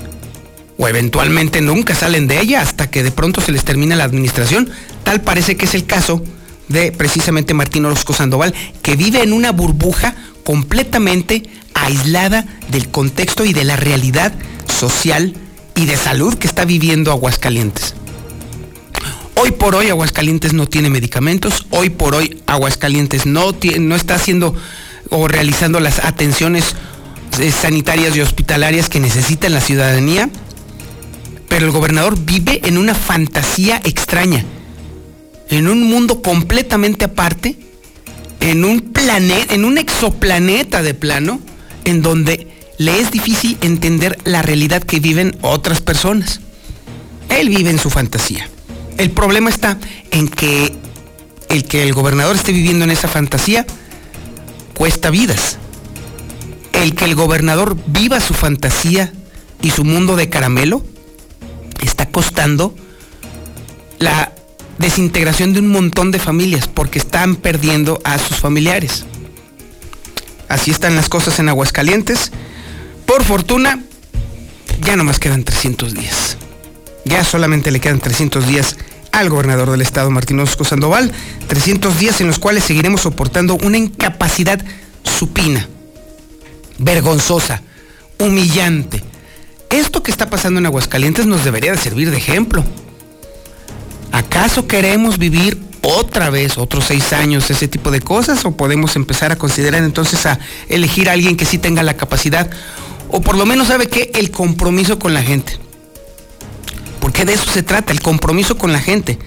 O eventualmente nunca salen de ella hasta que de pronto se les termina la administración. Tal parece que es el caso de precisamente Martín Orozco Sandoval, que vive en una burbuja completamente aislada del contexto y de la realidad social y de salud que está viviendo Aguascalientes. Hoy por hoy Aguascalientes no tiene medicamentos, hoy por hoy Aguascalientes no, no está haciendo o realizando las atenciones eh, sanitarias y hospitalarias que necesita la ciudadanía, pero el gobernador vive en una fantasía extraña, en un mundo completamente aparte, en un planeta, en un exoplaneta de plano, en donde le es difícil entender la realidad que viven otras personas. Él vive en su fantasía. El problema está en que el que el gobernador esté viviendo en esa fantasía cuesta vidas. El que el gobernador viva su fantasía y su mundo de caramelo está costando la desintegración de un montón de familias porque están perdiendo a sus familiares. Así están las cosas en Aguascalientes. Por fortuna, ya no más quedan 300 días. Ya solamente le quedan 300 días al gobernador del estado, Martín Osco Sandoval. 300 días en los cuales seguiremos soportando una incapacidad supina, vergonzosa, humillante. Esto que está pasando en Aguascalientes nos debería de servir de ejemplo. ¿Acaso queremos vivir otra vez otros seis años ese tipo de cosas o podemos empezar a considerar entonces a elegir a alguien que sí tenga la capacidad o por lo menos sabe que el compromiso con la gente? Porque de eso se trata, el compromiso con la gente.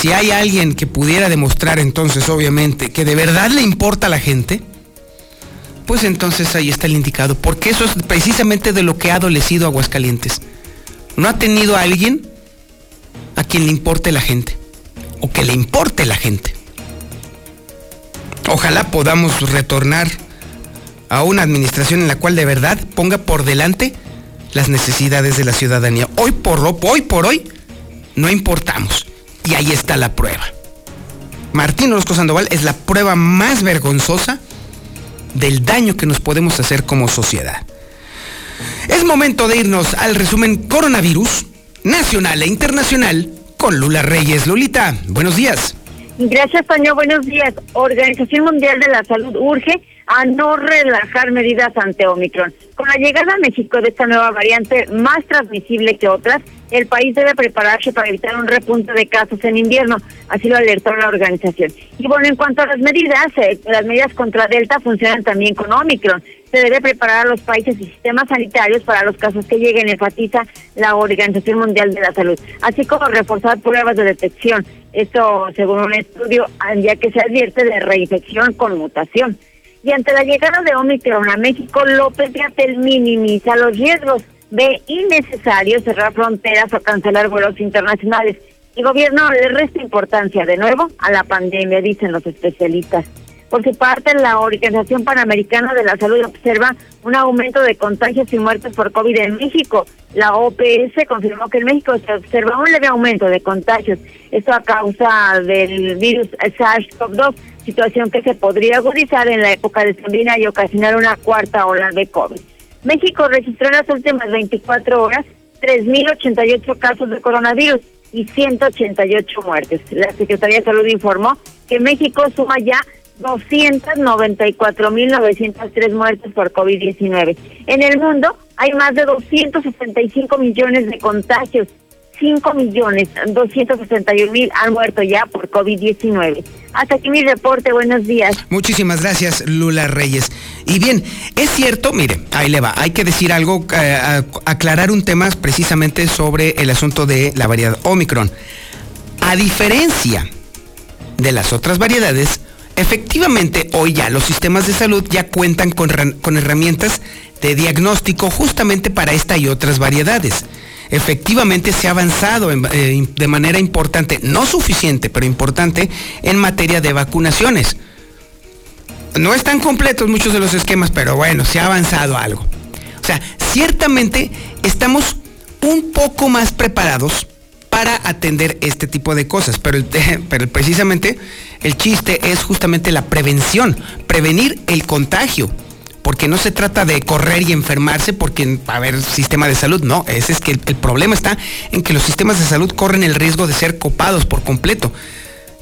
Si hay alguien que pudiera demostrar entonces, obviamente, que de verdad le importa a la gente, pues entonces ahí está el indicado, porque eso es precisamente de lo que ha adolecido Aguascalientes. No ha tenido a alguien a quien le importe la gente, o que le importe la gente. Ojalá podamos retornar a una administración en la cual de verdad ponga por delante las necesidades de la ciudadanía. Hoy por hoy, por hoy, no importamos. Y ahí está la prueba. Martín Orozco Sandoval es la prueba más vergonzosa del daño que nos podemos hacer como sociedad. Es momento de irnos al resumen coronavirus nacional e internacional con Lula Reyes. Lulita, buenos días. Gracias, Toño. Buenos días. Organización Mundial de la Salud urge a no relajar medidas ante Omicron. Con la llegada a México de esta nueva variante más transmisible que otras, el país debe prepararse para evitar un repunte de casos en invierno, así lo alertó la organización. Y bueno, en cuanto a las medidas, eh, las medidas contra Delta funcionan también con Omicron. Se debe preparar a los países y sistemas sanitarios para los casos que lleguen, enfatiza la Organización Mundial de la Salud, así como reforzar pruebas de detección. Esto, según un estudio, ya que se advierte de reinfección con mutación. Y ante la llegada de Omicron a México, López Gatel minimiza los riesgos ve innecesario cerrar fronteras o cancelar vuelos internacionales. El gobierno le resta importancia de nuevo a la pandemia, dicen los especialistas. Por su parte, la Organización Panamericana de la Salud observa un aumento de contagios y muertes por COVID en México. La OPS confirmó que en México se observa un leve aumento de contagios. Esto a causa del virus SARS-CoV-2, situación que se podría agudizar en la época de Sembrina y ocasionar una cuarta ola de COVID. México registró en las últimas 24 horas 3.088 casos de coronavirus y 188 muertes. La Secretaría de Salud informó que México suma ya 294.903 muertes por COVID-19. En el mundo hay más de 265 millones de contagios 5 millones 261 mil han muerto ya por COVID-19. Hasta aquí mi reporte, buenos días. Muchísimas gracias, Lula Reyes. Y bien, es cierto, mire, ahí le va, hay que decir algo, eh, aclarar un tema precisamente sobre el asunto de la variedad Omicron. A diferencia de las otras variedades, efectivamente hoy ya los sistemas de salud ya cuentan con, con herramientas de diagnóstico justamente para esta y otras variedades efectivamente se ha avanzado eh, de manera importante, no suficiente, pero importante, en materia de vacunaciones. No están completos muchos de los esquemas, pero bueno, se ha avanzado algo. O sea, ciertamente estamos un poco más preparados para atender este tipo de cosas, pero, pero precisamente el chiste es justamente la prevención, prevenir el contagio porque no se trata de correr y enfermarse porque a haber sistema de salud, no, ese es que el, problema está en que los sistemas de salud corren el riesgo de ser copados por completo.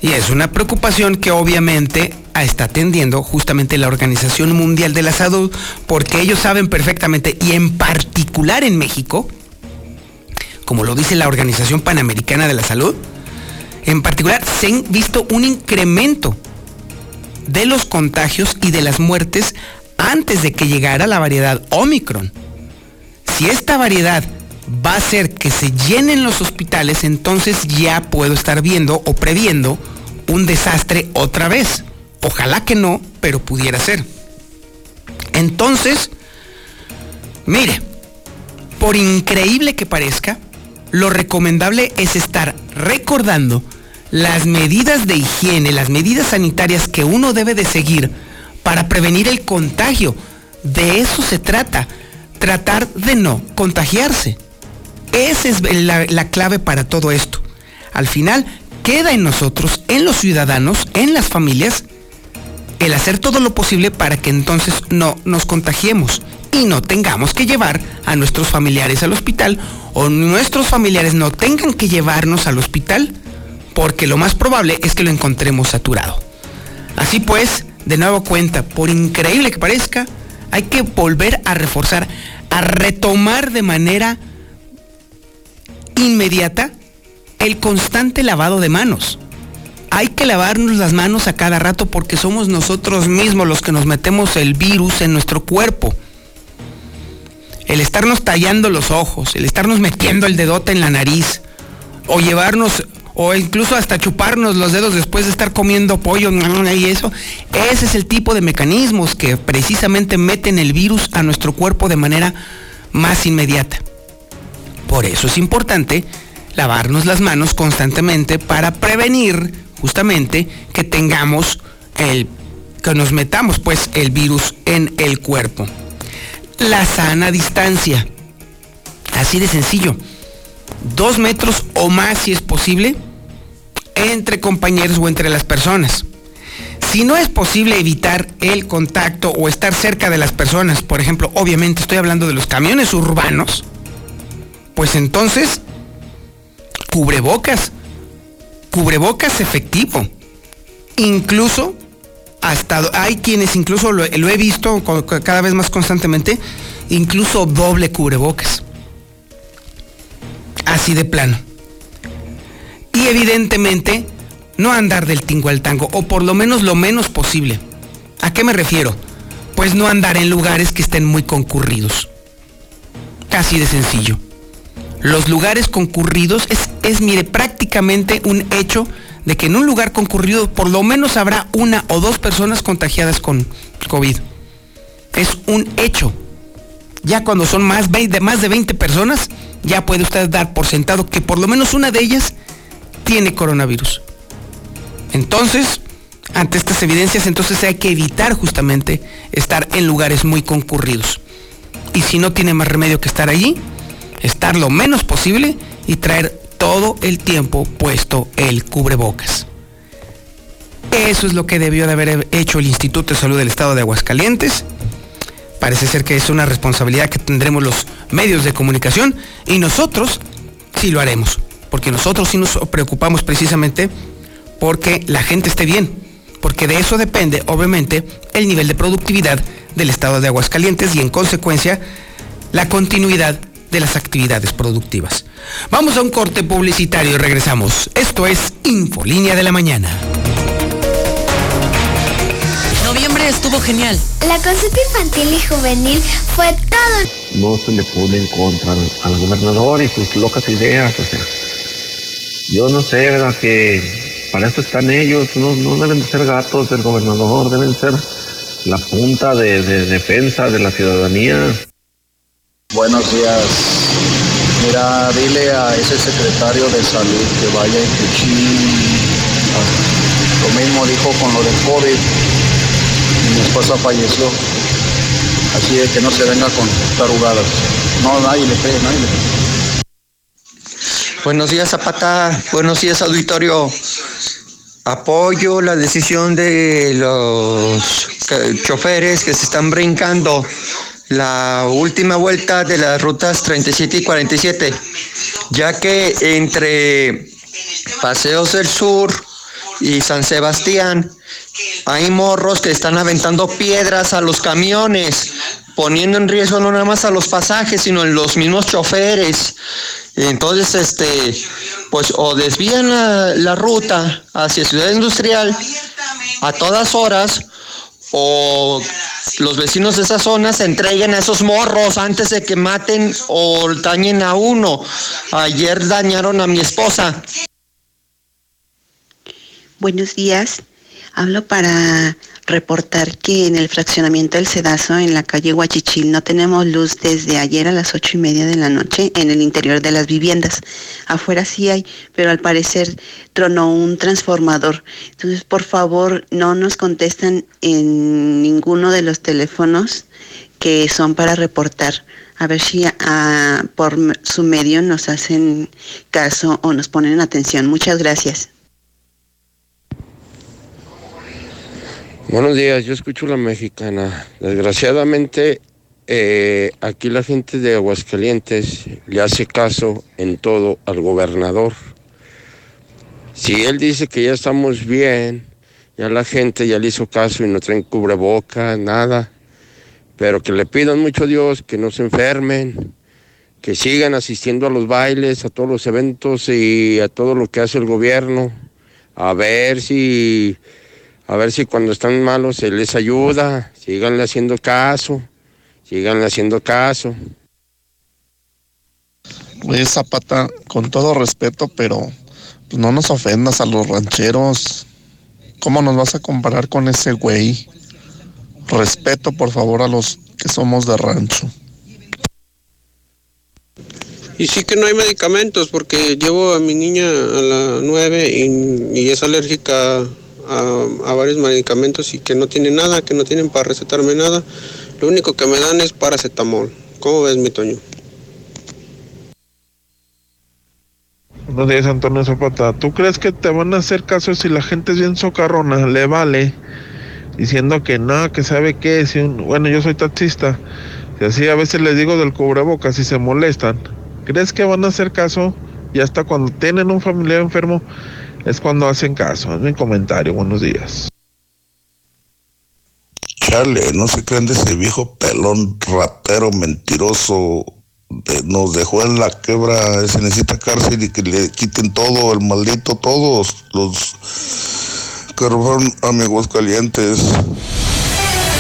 Y es una preocupación que obviamente está atendiendo justamente la Organización Mundial de la Salud, porque ellos saben perfectamente, y en particular en México, como lo dice la Organización Panamericana de la Salud, en particular se han visto un incremento de los contagios y de las muertes antes de que llegara la variedad Omicron. Si esta variedad va a hacer que se llenen los hospitales, entonces ya puedo estar viendo o previendo un desastre otra vez. Ojalá que no, pero pudiera ser. Entonces, mire, por increíble que parezca, lo recomendable es estar recordando las medidas de higiene, las medidas sanitarias que uno debe de seguir para prevenir el contagio. De eso se trata, tratar de no contagiarse. Esa es la, clave para todo esto. Al final, queda en nosotros, en los ciudadanos, en las familias, el hacer todo lo posible para que entonces no nos contagiemos y no tengamos que llevar a nuestros familiares al hospital o nuestros familiares no tengan que llevarnos al hospital porque lo más probable es que lo encontremos saturado. Así pues, de nuevo cuenta, por increíble que parezca, hay que volver a reforzar, a retomar de manera inmediata el constante lavado de manos. Hay que lavarnos las manos a cada rato porque somos nosotros mismos los que nos metemos el virus en nuestro cuerpo. El estarnos tallando los ojos, el estarnos metiendo el dedote en la nariz o llevarnos o incluso hasta chuparnos los dedos después de estar comiendo pollo y eso. Ese es el tipo de mecanismos que precisamente meten el virus a nuestro cuerpo de manera más inmediata. Por eso es importante lavarnos las manos constantemente para prevenir justamente que tengamos el que nos metamos pues el virus en el cuerpo. La sana distancia. Así de sencillo dos metros o más si es posible entre compañeros o entre las personas. Si no es posible evitar el contacto o estar cerca de las personas, por ejemplo, obviamente estoy hablando de los camiones urbanos, pues entonces, cubrebocas, cubrebocas efectivo. Incluso, hasta hay quienes incluso lo he visto cada vez más constantemente, incluso doble cubrebocas así de plano. Y evidentemente no andar del tingo al tango, o por lo menos lo menos posible. ¿A qué me refiero? Pues no andar en lugares que estén muy concurridos. Casi de sencillo. Los lugares concurridos es, es, mire, prácticamente un hecho de que en un lugar concurrido por lo menos habrá una o dos personas contagiadas con COVID. Es un hecho. Ya cuando son más, de más de 20 personas, ya puede usted dar por sentado que por lo menos una de ellas tiene coronavirus. Entonces, ante estas evidencias, entonces hay que evitar justamente estar en lugares muy concurridos. Y si no tiene más remedio que estar allí, estar lo menos posible y traer todo el tiempo puesto el cubrebocas. Eso es lo que debió de haber hecho el Instituto de Salud del Estado de Aguascalientes. Parece ser que es una responsabilidad que tendremos los medios de comunicación y nosotros sí lo haremos, porque nosotros sí nos preocupamos precisamente porque la gente esté bien, porque de eso depende obviamente el nivel de productividad del Estado de Aguascalientes y en consecuencia la continuidad de las actividades productivas. Vamos a un corte publicitario y regresamos. Esto es Infolínea de la Mañana. Estuvo genial. La consulta infantil y juvenil fue todo. No se le puede en contra al gobernador y sus locas ideas, o sea. Yo no sé, ¿verdad? Que para eso están ellos, no, no deben de ser gatos del gobernador, deben ser la punta de, de defensa de la ciudadanía. Buenos días. Mira, dile a ese secretario de salud que vaya a Cuchín. Lo mismo dijo con lo del COVID. Mi esposa falleció. Así de que no se venga con tarugadas. No, nadie le cree, nadie le cree. Buenos días, Zapata. Buenos días, auditorio. Apoyo la decisión de los choferes que se están brincando la última vuelta de las rutas 37 y 47, ya que entre Paseos del Sur y San Sebastián hay morros que están aventando piedras a los camiones, poniendo en riesgo no nada más a los pasajes, sino en los mismos choferes. Entonces, este, pues o desvían la, la ruta hacia Ciudad Industrial a todas horas, o los vecinos de esa zona se entreguen a esos morros antes de que maten o dañen a uno. Ayer dañaron a mi esposa. Buenos días. Hablo para reportar que en el fraccionamiento del Cedazo, en la calle Huachichil, no tenemos luz desde ayer a las ocho y media de la noche en el interior de las viviendas. Afuera sí hay, pero al parecer tronó un transformador. Entonces, por favor, no nos contestan en ninguno de los teléfonos que son para reportar. A ver si ah, por su medio nos hacen caso o nos ponen atención. Muchas gracias. Buenos días, yo escucho la mexicana. Desgraciadamente, eh, aquí la gente de Aguascalientes le hace caso en todo al gobernador. Si él dice que ya estamos bien, ya la gente ya le hizo caso y no traen cubreboca, nada. Pero que le pidan mucho a Dios que no se enfermen, que sigan asistiendo a los bailes, a todos los eventos y a todo lo que hace el gobierno. A ver si a ver si cuando están malos se les ayuda, síganle haciendo caso, síganle haciendo caso. Pues Zapata, con todo respeto, pero pues, no nos ofendas a los rancheros. ¿Cómo nos vas a comparar con ese güey? Respeto, por favor, a los que somos de rancho. Y sí que no hay medicamentos porque llevo a mi niña a la 9 y, y es alérgica a, varios medicamentos y que no tienen nada, que no tienen para recetarme nada. Lo único que me dan es paracetamol. ¿Cómo ves, mi Toño? Buenos días, Antonio Zapata. ¿Tú crees que te van a hacer caso si la gente es bien socarrona? Le vale. Diciendo que no, que sabe qué. Si. Bueno, yo soy taxista. Y así a veces les digo del cubrebocas y se molestan. ¿Crees que van a hacer caso? Y hasta cuando tienen un familiar enfermo, es cuando hacen caso. Es mi comentario. Buenos días. Chale, no se crean de ese viejo pelón, ratero, mentiroso, nos dejó en la quebra, se necesita cárcel y que le quiten todo, el maldito, todos los que robaron a mi Aguascalientes.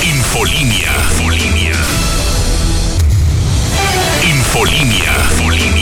Infolinia. Infolinia. Infolinia. Infolinia.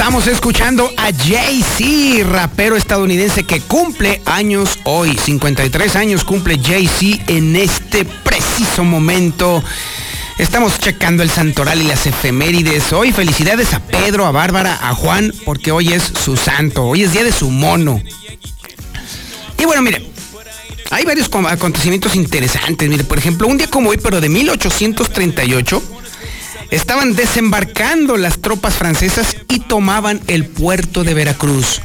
Estamos escuchando a Jay-Z, rapero estadounidense que cumple años hoy. 53 años cumple Jay-Z en este preciso momento. Estamos checando el santoral y las efemérides. Hoy felicidades a Pedro, a Bárbara, a Juan, porque hoy es su santo. Hoy es día de su mono. Y bueno, mire, hay varios acontecimientos interesantes. Mire, por ejemplo, un día como hoy, pero de 1838, estaban desembarcando las tropas francesas y tomaban el puerto de Veracruz.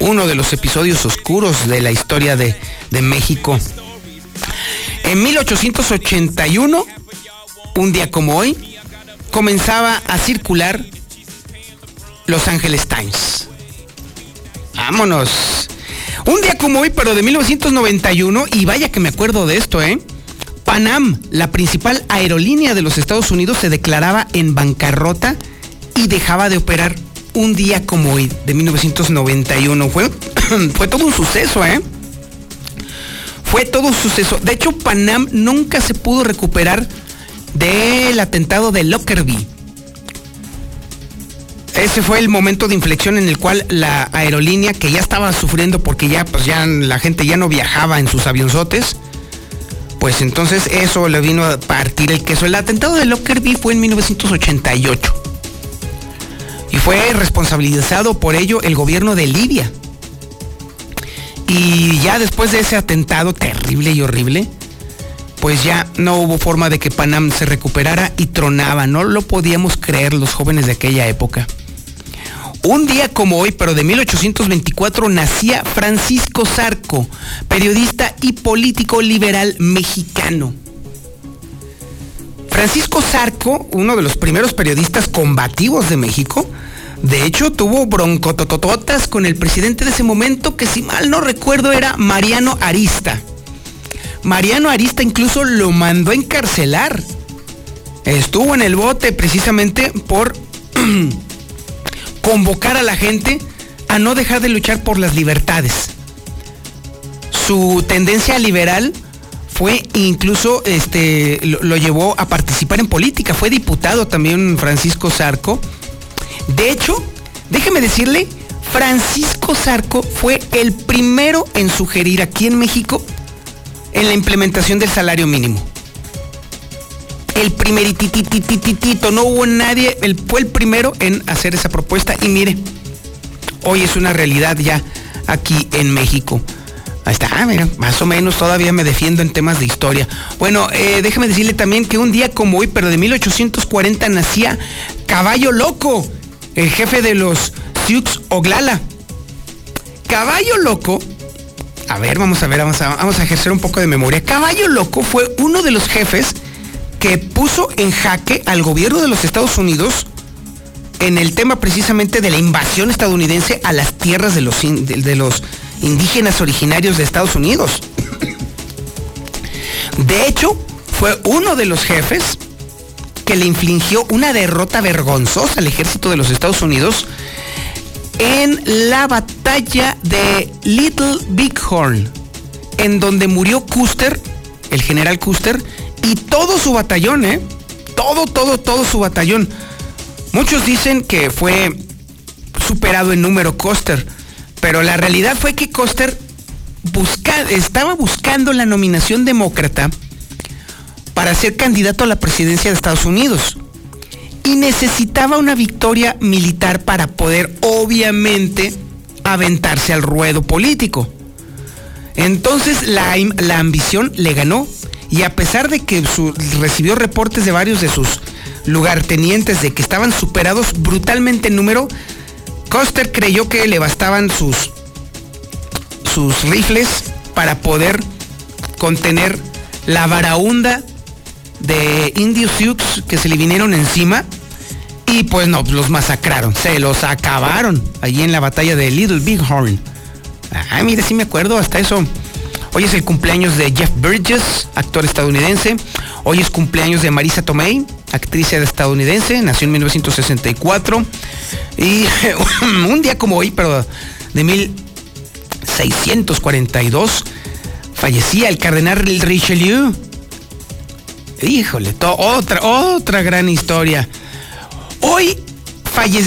Uno de los episodios oscuros de la historia de, de México. En 1881, un día como hoy, comenzaba a circular Los Angeles Times. Vámonos. Un día como hoy, pero de 1991, y vaya que me acuerdo de esto, ¿eh? Panam, la principal aerolínea de los Estados Unidos, se declaraba en bancarrota y dejaba de operar un día como hoy, de 1991. Fue, fue todo un suceso, ¿eh? Fue todo un suceso. De hecho, Panam nunca se pudo recuperar del atentado de Lockerbie. Ese fue el momento de inflexión en el cual la aerolínea, que ya estaba sufriendo porque ya, pues ya la gente ya no viajaba en sus avionzotes, pues entonces eso le vino a partir el queso. El atentado de Lockerbie fue en 1988 y fue responsabilizado por ello el gobierno de Libia. Y ya después de ese atentado terrible y horrible, pues ya no hubo forma de que Panam se recuperara y tronaba. No lo podíamos creer los jóvenes de aquella época. Un día como hoy, pero de 1824, nacía Francisco Zarco, periodista y político liberal mexicano. Francisco Zarco, uno de los primeros periodistas combativos de México, de hecho tuvo broncototototas con el presidente de ese momento, que si mal no recuerdo era Mariano Arista. Mariano Arista incluso lo mandó a encarcelar. Estuvo en el bote precisamente por convocar a la gente a no dejar de luchar por las libertades. Su tendencia liberal fue incluso, este, lo, lo llevó a participar en política. Fue diputado también Francisco Zarco. De hecho, déjeme decirle, Francisco Zarco fue el primero en sugerir aquí en México en la implementación del salario mínimo. El primerititititito, no hubo nadie, fue el primero en hacer esa propuesta y mire, hoy es una realidad ya aquí en México. Ahí está, mira, más o menos todavía me defiendo en temas de historia. Bueno, eh, déjeme decirle también que un día como hoy, pero de 1840 nacía Caballo Loco, el jefe de los Sioux Oglala. Caballo Loco, a ver, vamos a ver, vamos a, vamos a ejercer un poco de memoria. Caballo Loco fue uno de los jefes que puso en jaque al gobierno de los Estados Unidos en el tema precisamente de la invasión estadounidense a las tierras de los, de, de los indígenas originarios de Estados Unidos. De hecho, fue uno de los jefes que le infligió una derrota vergonzosa al ejército de los Estados Unidos en la batalla de Little Bighorn, en donde murió Custer, el general Custer, y todo su batallón, ¿eh? Todo, todo, todo su batallón. Muchos dicen que fue superado en número Custer, pero la realidad fue que Custer estaba buscando la nominación demócrata para ser candidato a la presidencia de Estados Unidos y necesitaba una victoria militar para poder obviamente aventarse al ruedo político. Entonces la, la ambición le ganó y a pesar de que recibió reportes de varios de sus lugartenientes de que estaban superados brutalmente en número, Coster creyó que le bastaban sus, sus rifles para poder contener la varaunda de indios Sioux que se le vinieron encima y pues no, los masacraron, se los acabaron allí en la batalla de Little Bighorn. Ah, mire, sí me acuerdo, hasta eso. Hoy es el cumpleaños de Jeff Bridges, actor estadounidense. Hoy es cumpleaños de Marisa Tomei, actriz estadounidense, nació en 1964. Y un día como hoy, pero de 1642, fallecía el cardenal Richelieu, Híjole, otra, otra gran historia. Hoy,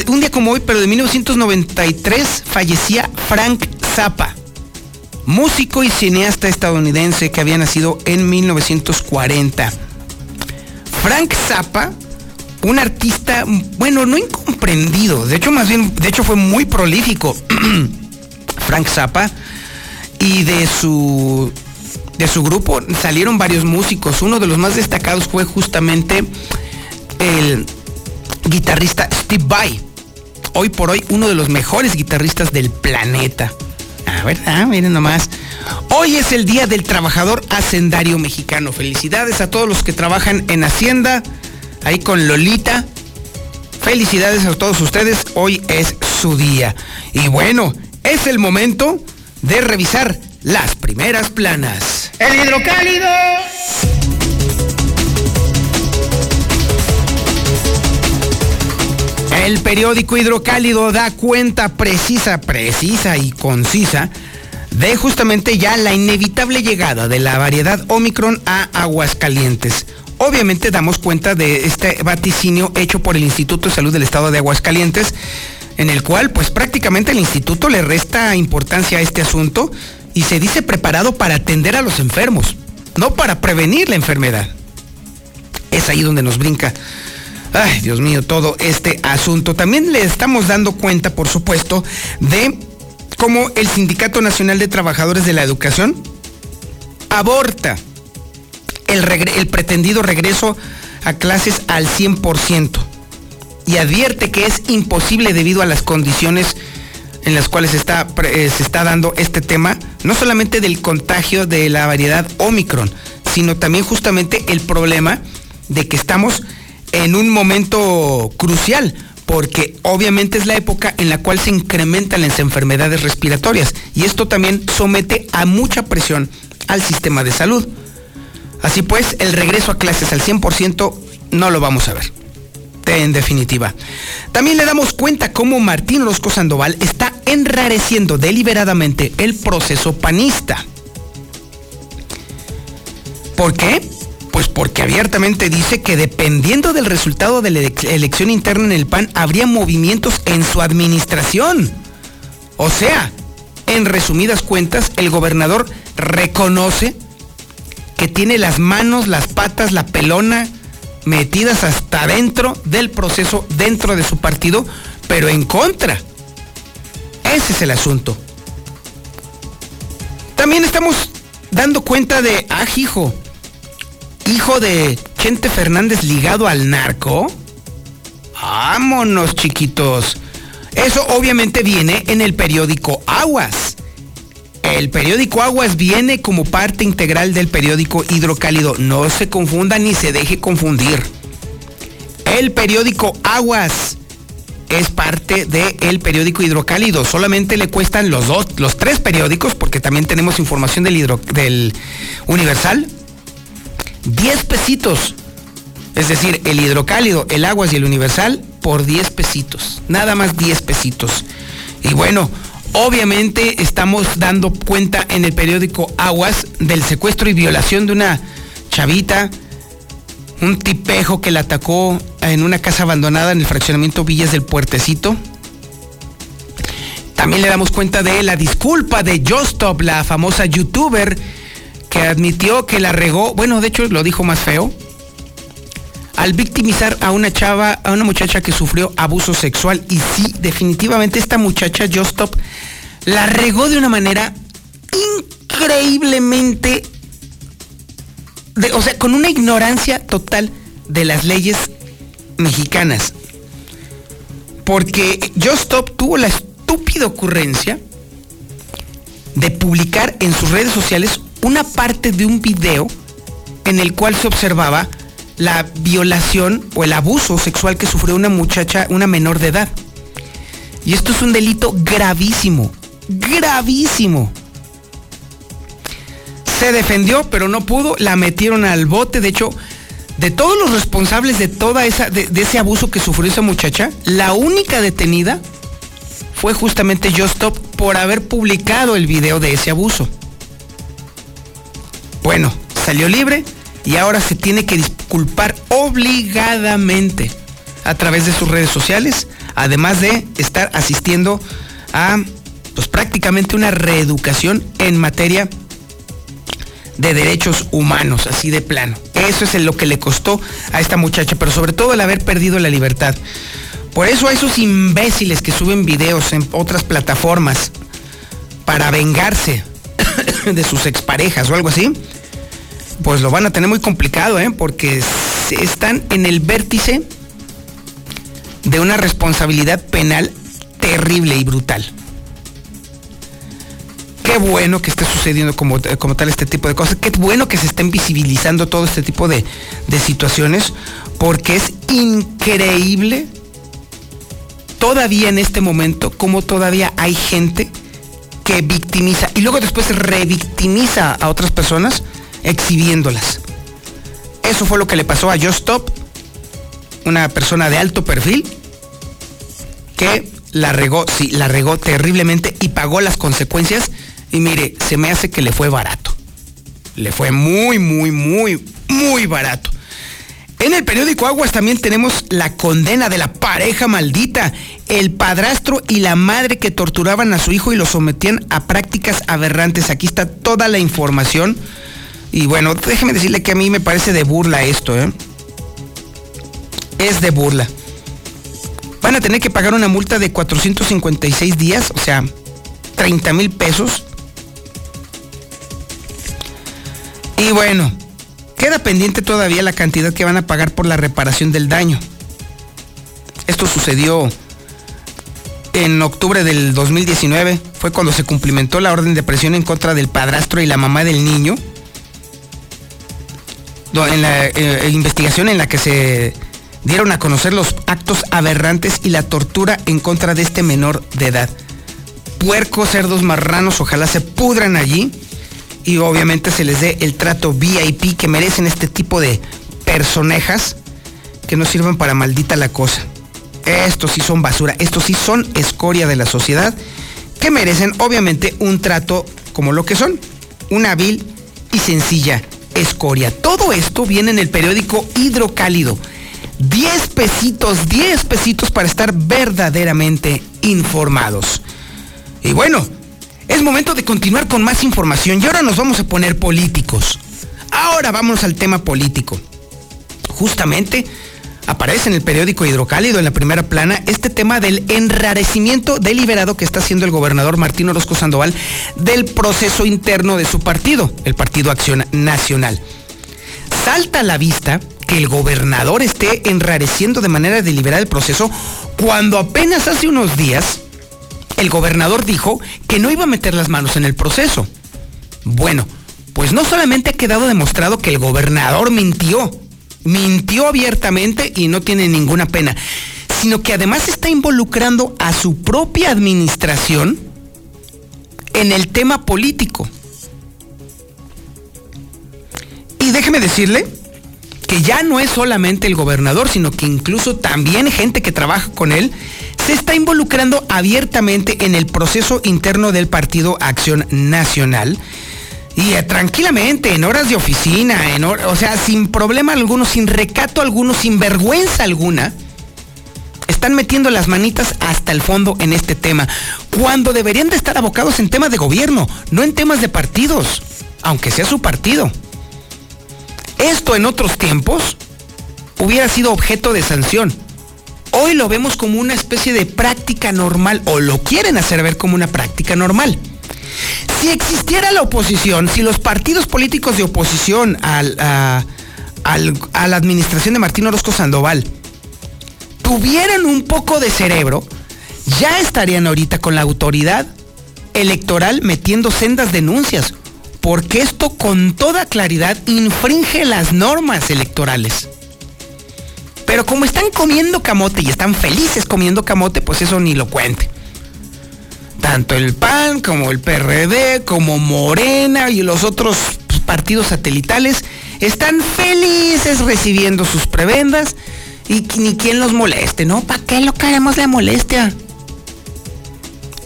un día como hoy, pero de 1993, fallecía Frank Zappa, músico y cineasta estadounidense que había nacido en 1940. Frank Zappa, un artista, bueno, no incomprendido, de hecho más bien, de hecho fue muy prolífico. Frank Zappa y de su de su grupo salieron varios músicos. Uno de los más destacados fue justamente el guitarrista Steve Vai. Hoy por hoy uno de los mejores guitarristas del planeta. Ah, miren nomás. Hoy es el Día del Trabajador Hacendario Mexicano. Felicidades a todos los que trabajan en Hacienda, ahí con Lolita. Felicidades a todos ustedes. Hoy es su día. Y bueno, es el momento de revisar las primeras planas. El hidrocálido. El periódico Hidrocálido da cuenta precisa, precisa y concisa de justamente ya la inevitable llegada de la variedad Omicron a Aguascalientes. Obviamente damos cuenta de este vaticinio hecho por el Instituto de Salud del Estado de Aguascalientes, en el cual pues prácticamente el instituto le resta importancia a este asunto y se dice preparado para atender a los enfermos, no para prevenir la enfermedad. Es ahí donde nos brinca. Ay, Dios mío, todo este asunto. También le estamos dando cuenta, por supuesto, de cómo el Sindicato Nacional de Trabajadores de la Educación aborta el, pretendido regreso a clases al 100% y advierte que es imposible debido a las condiciones en las cuales está, eh, se está dando este tema, no solamente del contagio de la variedad Omicron, sino también justamente el problema de que estamos en un momento crucial, porque obviamente es la época en la cual se incrementan las enfermedades respiratorias y esto también somete a mucha presión al sistema de salud. Así pues, el regreso a clases al 100% no lo vamos a ver en definitiva. También le damos cuenta cómo Martín Orozco Sandoval está enrareciendo deliberadamente el proceso panista. ¿Por qué? Pues porque abiertamente dice que dependiendo del resultado de la elección interna en el PAN, habría movimientos en su administración. O sea, en resumidas cuentas, el gobernador reconoce que tiene las manos, las patas, la pelona, metidas hasta dentro del proceso, dentro de su partido, pero en contra. Ese es el asunto. También estamos dando cuenta de, ah, hijo de Chente Fernández ligado al narco. Vámonos, chiquitos. Eso obviamente viene en el periódico Aguas. El periódico Aguas viene como parte integral del periódico Hidrocálido. No se confunda ni se deje confundir. El periódico Aguas es parte del periódico Hidrocálido. Solamente le cuestan los dos, los tres periódicos, porque también tenemos información del, del Universal. 10 pesitos. Es decir, el hidrocálido, el aguas y el universal por 10 pesitos. Nada más 10 pesitos. Y bueno, obviamente estamos dando cuenta en el periódico Aguas del secuestro y violación de una chavita, un tipejo que la atacó en una casa abandonada en el fraccionamiento Villas del Puertecito. También le damos cuenta de la disculpa de Justop, la famosa youtuber que admitió que la regó, bueno, de hecho lo dijo más feo, al victimizar a una chava, a una muchacha que sufrió abuso sexual. Y sí, definitivamente esta muchacha, Justop, la regó de una manera increíblemente, o sea, con una ignorancia total de las leyes mexicanas. Porque Justop tuvo la estúpida ocurrencia de publicar en sus redes sociales una parte de un video en el cual se observaba la violación o el abuso sexual que sufrió una muchacha, una menor de edad. Y esto es un delito gravísimo, gravísimo. Se defendió, pero no pudo, la metieron al bote. De hecho, de todos los responsables de toda esa, de, ese abuso que sufrió esa muchacha, la única detenida fue justamente Justop por haber publicado el video de ese abuso. Bueno, salió libre y ahora se tiene que disculpar obligadamente a través de sus redes sociales, además de estar asistiendo a pues prácticamente una reeducación en materia de derechos humanos, así de plano. Eso es lo que le costó a esta muchacha, pero sobre todo el haber perdido la libertad. Por eso a esos imbéciles que suben videos en otras plataformas para vengarse de sus exparejas o algo así, pues lo van a tener muy complicado, ¿eh? porque están en el vértice de una responsabilidad penal terrible y brutal. Qué bueno que esté sucediendo como, como tal este tipo de cosas, qué bueno que se estén visibilizando todo este tipo de, de situaciones, porque es increíble todavía en este momento como todavía hay gente que victimiza y luego después revictimiza a otras personas exhibiéndolas. Eso fue lo que le pasó a Just Stop, una persona de alto perfil que la regó, sí, la regó terriblemente y pagó las consecuencias. Y mire, se me hace que le fue barato. Le fue muy, muy, muy, muy barato. En el periódico Aguas también tenemos la condena de la pareja maldita, el padrastro y la madre que torturaban a su hijo y lo sometían a prácticas aberrantes. Aquí está toda la información. Y bueno, déjeme decirle que a mí me parece de burla esto, ¿eh? Es de burla. Van a tener que pagar una multa de 456 días, o sea, 30 mil pesos. Y bueno, queda pendiente todavía la cantidad que van a pagar por la reparación del daño. Esto sucedió en octubre del 2019, fue cuando se cumplimentó la orden de presión en contra del padrastro y la mamá del niño. En la eh, investigación en la que se dieron a conocer los actos aberrantes y la tortura en contra de este menor de edad. Puercos, cerdos, marranos, ojalá se pudran allí y obviamente se les dé el trato VIP que merecen este tipo de personejas que no sirven para maldita la cosa. Estos sí son basura, estos sí son escoria de la sociedad que merecen obviamente un trato como lo que son, una vil y sencilla escoria. Todo esto viene en el periódico Hidrocálido. 10 pesitos, 10 pesitos para estar verdaderamente informados. Y bueno, es momento de continuar con más información y ahora nos vamos a poner políticos. Ahora vamos al tema político. Justamente aparece en el periódico Hidrocálido en la primera plana este tema del enrarecimiento deliberado que está haciendo el gobernador Martín Orozco Sandoval del proceso interno de su partido, el Partido Acción Nacional. Salta a la vista que el gobernador esté enrareciendo de manera deliberada el proceso cuando apenas hace unos días el gobernador dijo que no iba a meter las manos en el proceso. Bueno, pues no solamente ha quedado demostrado que el gobernador mintió, mintió abiertamente y no tiene ninguna pena, sino que además está involucrando a su propia administración en el tema político. Y déjeme decirle que ya no es solamente el gobernador, sino que incluso también gente que trabaja con él, se está involucrando abiertamente en el proceso interno del Partido Acción Nacional. Y eh, tranquilamente, en horas de oficina, en o sea, sin problema alguno, sin recato alguno, sin vergüenza alguna, están metiendo las manitas hasta el fondo en este tema, cuando deberían de estar abocados en temas de gobierno, no en temas de partidos, aunque sea su partido. Esto en otros tiempos hubiera sido objeto de sanción. Hoy lo vemos como una especie de práctica normal, o lo quieren hacer ver como una práctica normal. Si existiera la oposición, si los partidos políticos de oposición al- a, al- a la administración de Martín Orozco Sandoval tuvieran un poco de cerebro, ya estarían ahorita con la autoridad electoral metiendo sendas denuncias, porque esto con toda claridad infringe las normas electorales. Pero como están comiendo camote y están felices comiendo camote, pues eso ni lo cuente. Tanto el PAN como el PRD, como Morena y los otros partidos satelitales están felices recibiendo sus prebendas y ni quien los moleste, ¿no? ¿Para qué lo queremos la molestia?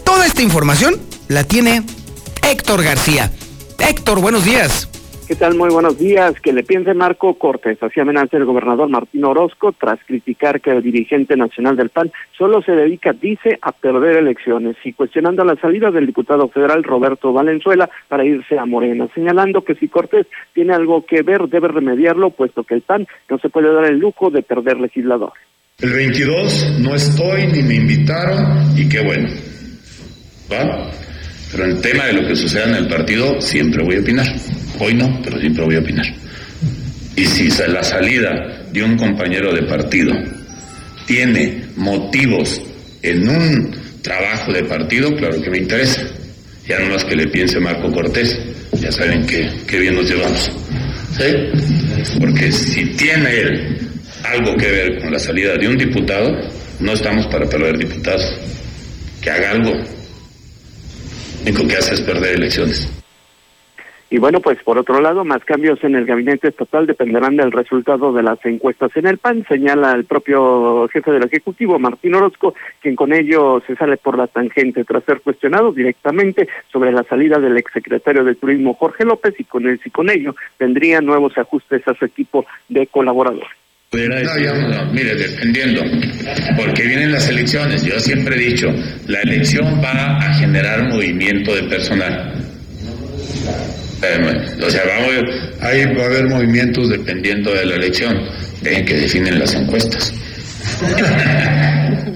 Toda esta información la tiene Héctor García. Héctor, buenos días. ¿Qué tal? Muy buenos días. Que le piense Marco Cortés. Así amenaza el gobernador Martín Orozco tras criticar que el dirigente nacional del PAN solo se dedica, dice, a perder elecciones y cuestionando la salida del diputado federal Roberto Valenzuela para irse a Morena, señalando que si Cortés tiene algo que ver, debe remediarlo, puesto que el PAN no se puede dar el lujo de perder legislador. El 22 no estoy ni me invitaron y qué bueno. ¿Va? Pero el tema de lo que suceda en el partido siempre voy a opinar. Hoy no, pero siempre voy a opinar. Y si la salida de un compañero de partido tiene motivos en un trabajo de partido, claro que me interesa. Ya no más que le piense Marco Cortés, ya saben que bien nos llevamos. Porque si tiene él algo que ver con la salida de un diputado, no estamos para perder diputados. Que haga algo. Único que hace es perder elecciones. Y bueno, pues por otro lado, más cambios en el gabinete estatal dependerán del resultado de las encuestas en el PAN, señala el propio jefe del Ejecutivo, Martín Orozco, quien con ello se sale por la tangente tras ser cuestionado directamente sobre la salida del exsecretario de Turismo, Jorge López, y con, él, y con ello tendría nuevos ajustes a su equipo de colaboradores. No, mire, dependiendo, porque vienen las elecciones. Yo siempre he dicho, la elección va a generar movimiento de personal. O sea, vamos, ahí va a haber movimientos dependiendo de la elección, en que definen las encuestas.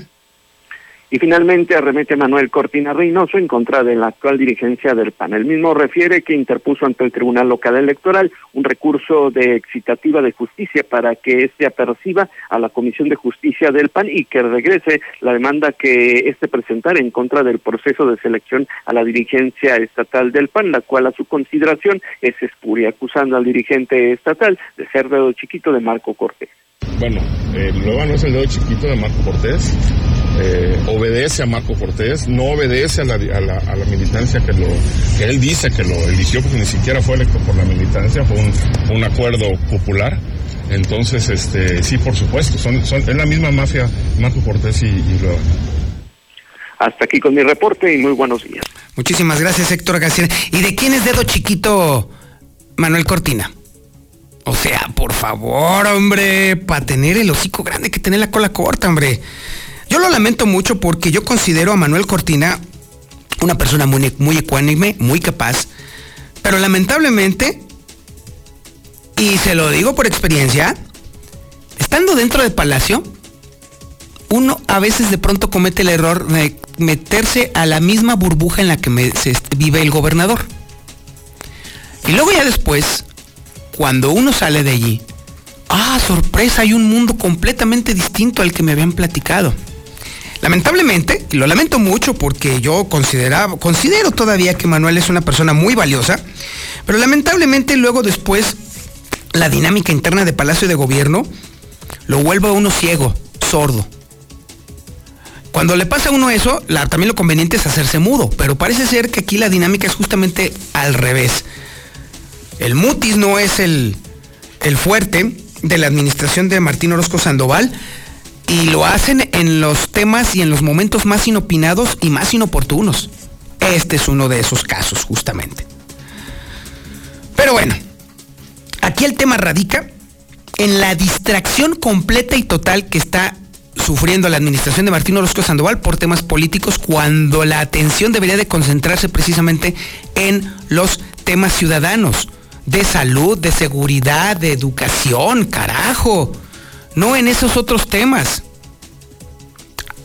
Y finalmente arremete Manuel Cortina Reynoso en contra de la actual dirigencia del PAN. El mismo refiere que interpuso ante el Tribunal Local Electoral un recurso de excitativa de justicia para que éste aperciba a la Comisión de Justicia del PAN y que regrese la demanda que éste presentara en contra del proceso de selección a la dirigencia estatal del PAN, la cual a su consideración es espuria, acusando al dirigente estatal de ser dedo chiquito de Marco Cortés. Bueno, eh, Loba no es el dedo chiquito de Marco Cortés, eh, obedece a Marco Cortés, no obedece a la, a la, a la militancia que, lo, que él dice que lo eligió, porque ni siquiera fue electo por la militancia, fue un, un acuerdo popular. Entonces, este, sí, por supuesto, son, son, es la misma mafia Marco Cortés y, y Loba. Hasta aquí con mi reporte y muy buenos días. Muchísimas gracias, Héctor García. ¿Y de quién es dedo chiquito Manuel Cortina? O sea, por favor, hombre, para tener el hocico grande que tener la cola corta, hombre. Yo lo lamento mucho porque yo considero a Manuel Cortina una persona muy, muy ecuánime, muy capaz, pero lamentablemente, y se lo digo por experiencia, estando dentro del palacio, uno a veces de pronto comete el error de meterse a la misma burbuja en la que vive el gobernador. Y luego ya después, cuando uno sale de allí, ah, sorpresa, hay un mundo completamente distinto al que me habían platicado. Lamentablemente, lo lamento mucho porque yo consideraba, considero todavía que Manuel es una persona muy valiosa, pero lamentablemente luego después la dinámica interna de Palacio de Gobierno lo vuelve a uno ciego, sordo. Cuando le pasa a uno eso, también lo conveniente es hacerse mudo, pero parece ser que aquí la dinámica es justamente al revés. El mutis no es el, el fuerte, de la administración de Martín Orozco Sandoval y lo hacen en los temas y en los momentos más inopinados y más inoportunos. Este es uno de esos casos, justamente. Pero bueno, aquí el tema radica en la distracción completa y total que está sufriendo la administración de Martín Orozco Sandoval por temas políticos cuando la atención debería de concentrarse precisamente en los temas ciudadanos, de salud, de seguridad, de educación, carajo, no en esos otros temas.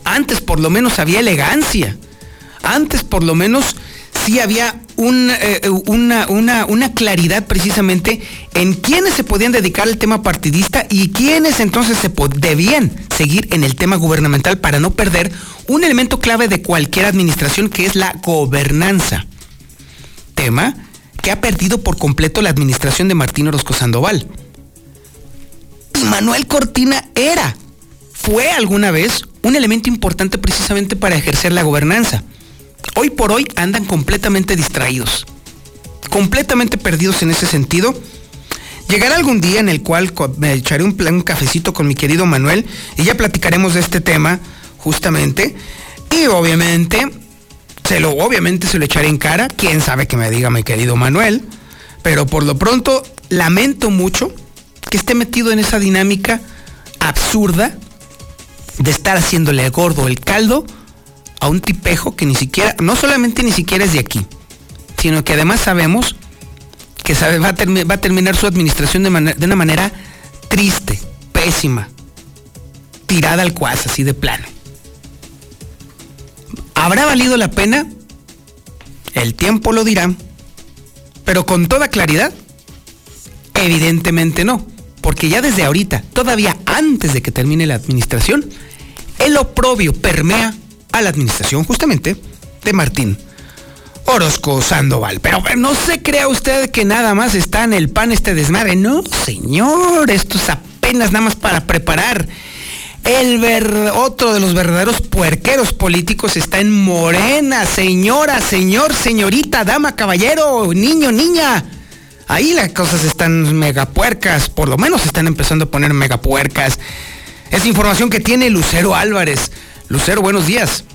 Antes por lo menos había elegancia, antes por lo menos sí había eh, una, una, claridad precisamente en quiénes se podían dedicar al tema partidista y quiénes entonces se debían seguir en el tema gubernamental para no perder un elemento clave de cualquier administración que es la gobernanza. Tema que ha perdido por completo la administración de Martín Orozco Sandoval. Y Manuel Cortina era, fue alguna vez un elemento importante precisamente para ejercer la gobernanza hoy por hoy andan completamente distraídos, completamente perdidos en ese sentido. Llegará algún día en el cual me echaré un, un cafecito con mi querido Manuel y ya platicaremos de este tema justamente. Y obviamente, se lo, obviamente se lo echaré en cara. Quién sabe que me diga mi querido Manuel. Pero por lo pronto, lamento mucho que esté metido en esa dinámica absurda de estar haciéndole gordo el caldo a un tipejo que ni siquiera, no solamente ni siquiera es de aquí, sino que además sabemos que sabe, va, a va, a terminar su administración de, de, una manera triste, pésima, tirada al cuas, así de plano. ¿Habrá valido la pena? El tiempo lo dirá, pero con toda claridad, evidentemente no, porque ya desde ahorita, todavía antes de que termine la administración, el oprobio permea a la administración justamente de Martín Orozco Sandoval. Pero no se crea usted que nada más está en el pan este desmadre. No, señor, esto es apenas nada más para preparar. El ver, otro de los verdaderos puerqueros políticos está en Morena, señora, señor, señorita, dama, caballero, niño, niña. Ahí las cosas están megapuercas, por lo menos están empezando a poner megapuercas. Es información que tiene Lucero Álvarez. Lucero, buenos días.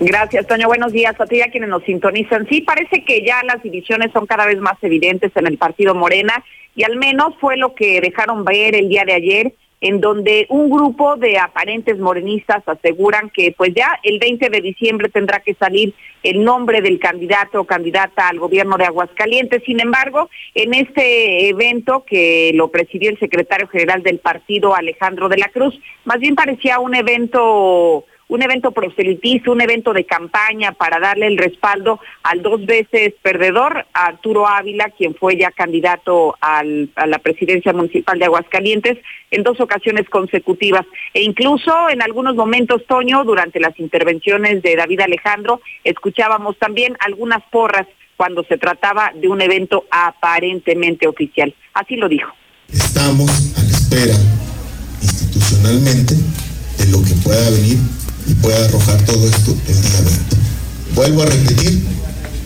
Gracias, Toño. Buenos días a ti y a quienes nos sintonizan. Sí, parece que ya las divisiones son cada vez más evidentes en el partido Morena y al menos fue lo que dejaron ver el día de ayer en donde un grupo de aparentes morenistas aseguran que pues ya el 20 de diciembre tendrá que salir el nombre del candidato o candidata al gobierno de Aguascalientes. Sin embargo, en este evento que lo presidió el secretario general del partido, Alejandro de la Cruz, más bien parecía un evento un evento proselitizo, un evento de campaña para darle el respaldo al dos veces perdedor, Arturo Ávila, quien fue ya candidato a la presidencia municipal de Aguascalientes en dos ocasiones consecutivas. E incluso en algunos momentos, Toño, durante las intervenciones de David Alejandro, escuchábamos también algunas porras cuando se trataba de un evento aparentemente oficial. Así lo dijo. Estamos a la espera institucionalmente de lo que pueda venir pueda arrojar todo esto el día 20. Vuelvo a repetir,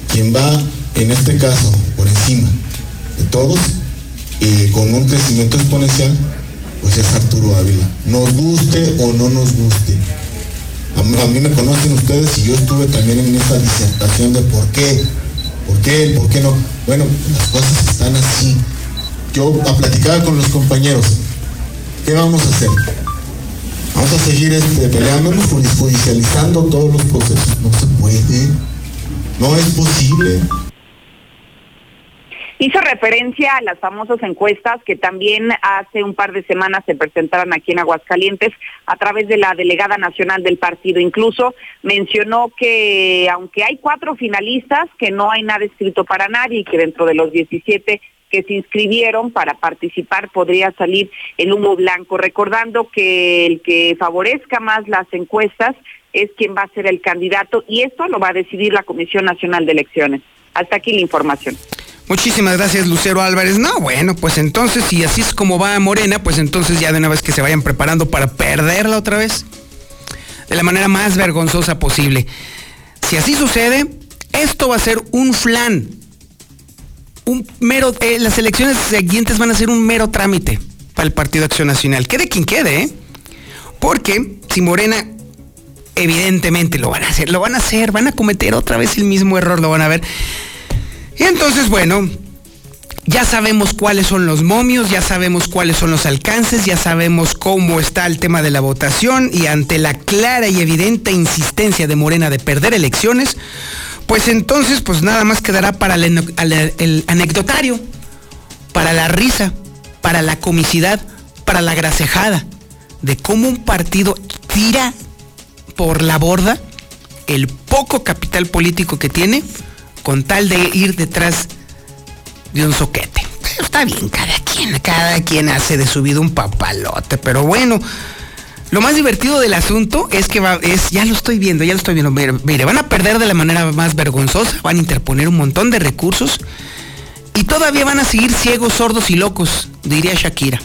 quien va en este caso por encima de todos, y con un crecimiento exponencial, pues es Arturo Ávila. Nos guste o no nos guste. A mí, me conocen ustedes y yo estuve también en esa disertación de por qué, por qué, por qué no. Bueno, las cosas están así. Yo a platicar con los compañeros, ¿qué vamos a hacer? Vamos a seguir este, peleándonos, judicializando todos los procesos. No se puede. No es posible. Hizo referencia a las famosas encuestas que también hace un par de semanas se presentaron aquí en Aguascalientes a través de la delegada nacional del partido. Incluso mencionó que aunque hay cuatro finalistas, que no hay nada escrito para nadie y que dentro de los 17 que se inscribieron para participar podría salir el humo blanco, recordando que el que favorezca más las encuestas es quien va a ser el candidato y esto lo va a decidir la Comisión Nacional de Elecciones. Hasta aquí la información. Muchísimas gracias, Lucero Álvarez. No, bueno, pues entonces, si así es como va Morena, pues entonces ya de una vez que se vayan preparando para perderla otra vez. De la manera más vergonzosa posible. Si así sucede, esto va a ser un flan un mero, eh, las elecciones siguientes van a ser un mero trámite. para el Partido Acción Nacional. Quede quien quede, ¿eh? Porque si Morena, evidentemente lo van a hacer, lo van a hacer, van a cometer otra vez el mismo error, lo van a ver. Y entonces, bueno, ya sabemos cuáles son los momios, ya sabemos cuáles son los alcances, ya sabemos cómo está el tema de la votación y ante la clara y evidente insistencia de Morena de perder elecciones, pues entonces pues nada más quedará para el, anecdotario, para la risa, para la comicidad, para la grasejada de cómo un partido tira por la borda el poco capital político que tiene con tal de ir detrás de un soquete. está bien, cada quien, cada quien hace de su vida un papalote, pero bueno. Lo más divertido del asunto es que va, es, ya lo estoy viendo, ya lo estoy viendo. Mire, van a perder de la manera más vergonzosa, van a interponer un montón de recursos y todavía van a seguir ciegos, sordos y locos, diría Shakira.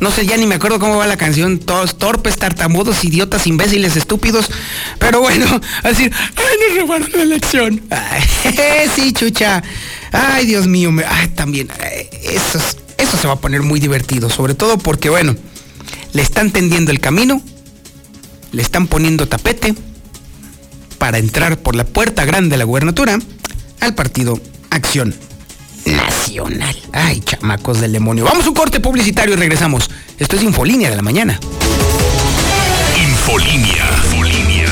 No sé, ya ni me acuerdo cómo va la canción. Todos torpes, tartamudos, idiotas, imbéciles, estúpidos. Pero bueno, así, ay, nos robaron la elección. sí, chucha. Ay, Dios mío, ay, también. eso, eso se va a poner muy divertido, sobre todo porque, bueno, le están tendiendo el camino, le están poniendo tapete para entrar por la puerta grande de la gubernatura al partido Acción Nacional. Ay, chamacos del demonio. Vamos a un corte publicitario y regresamos. Esto es Infolínea de la mañana. Infolínea. Infolínea.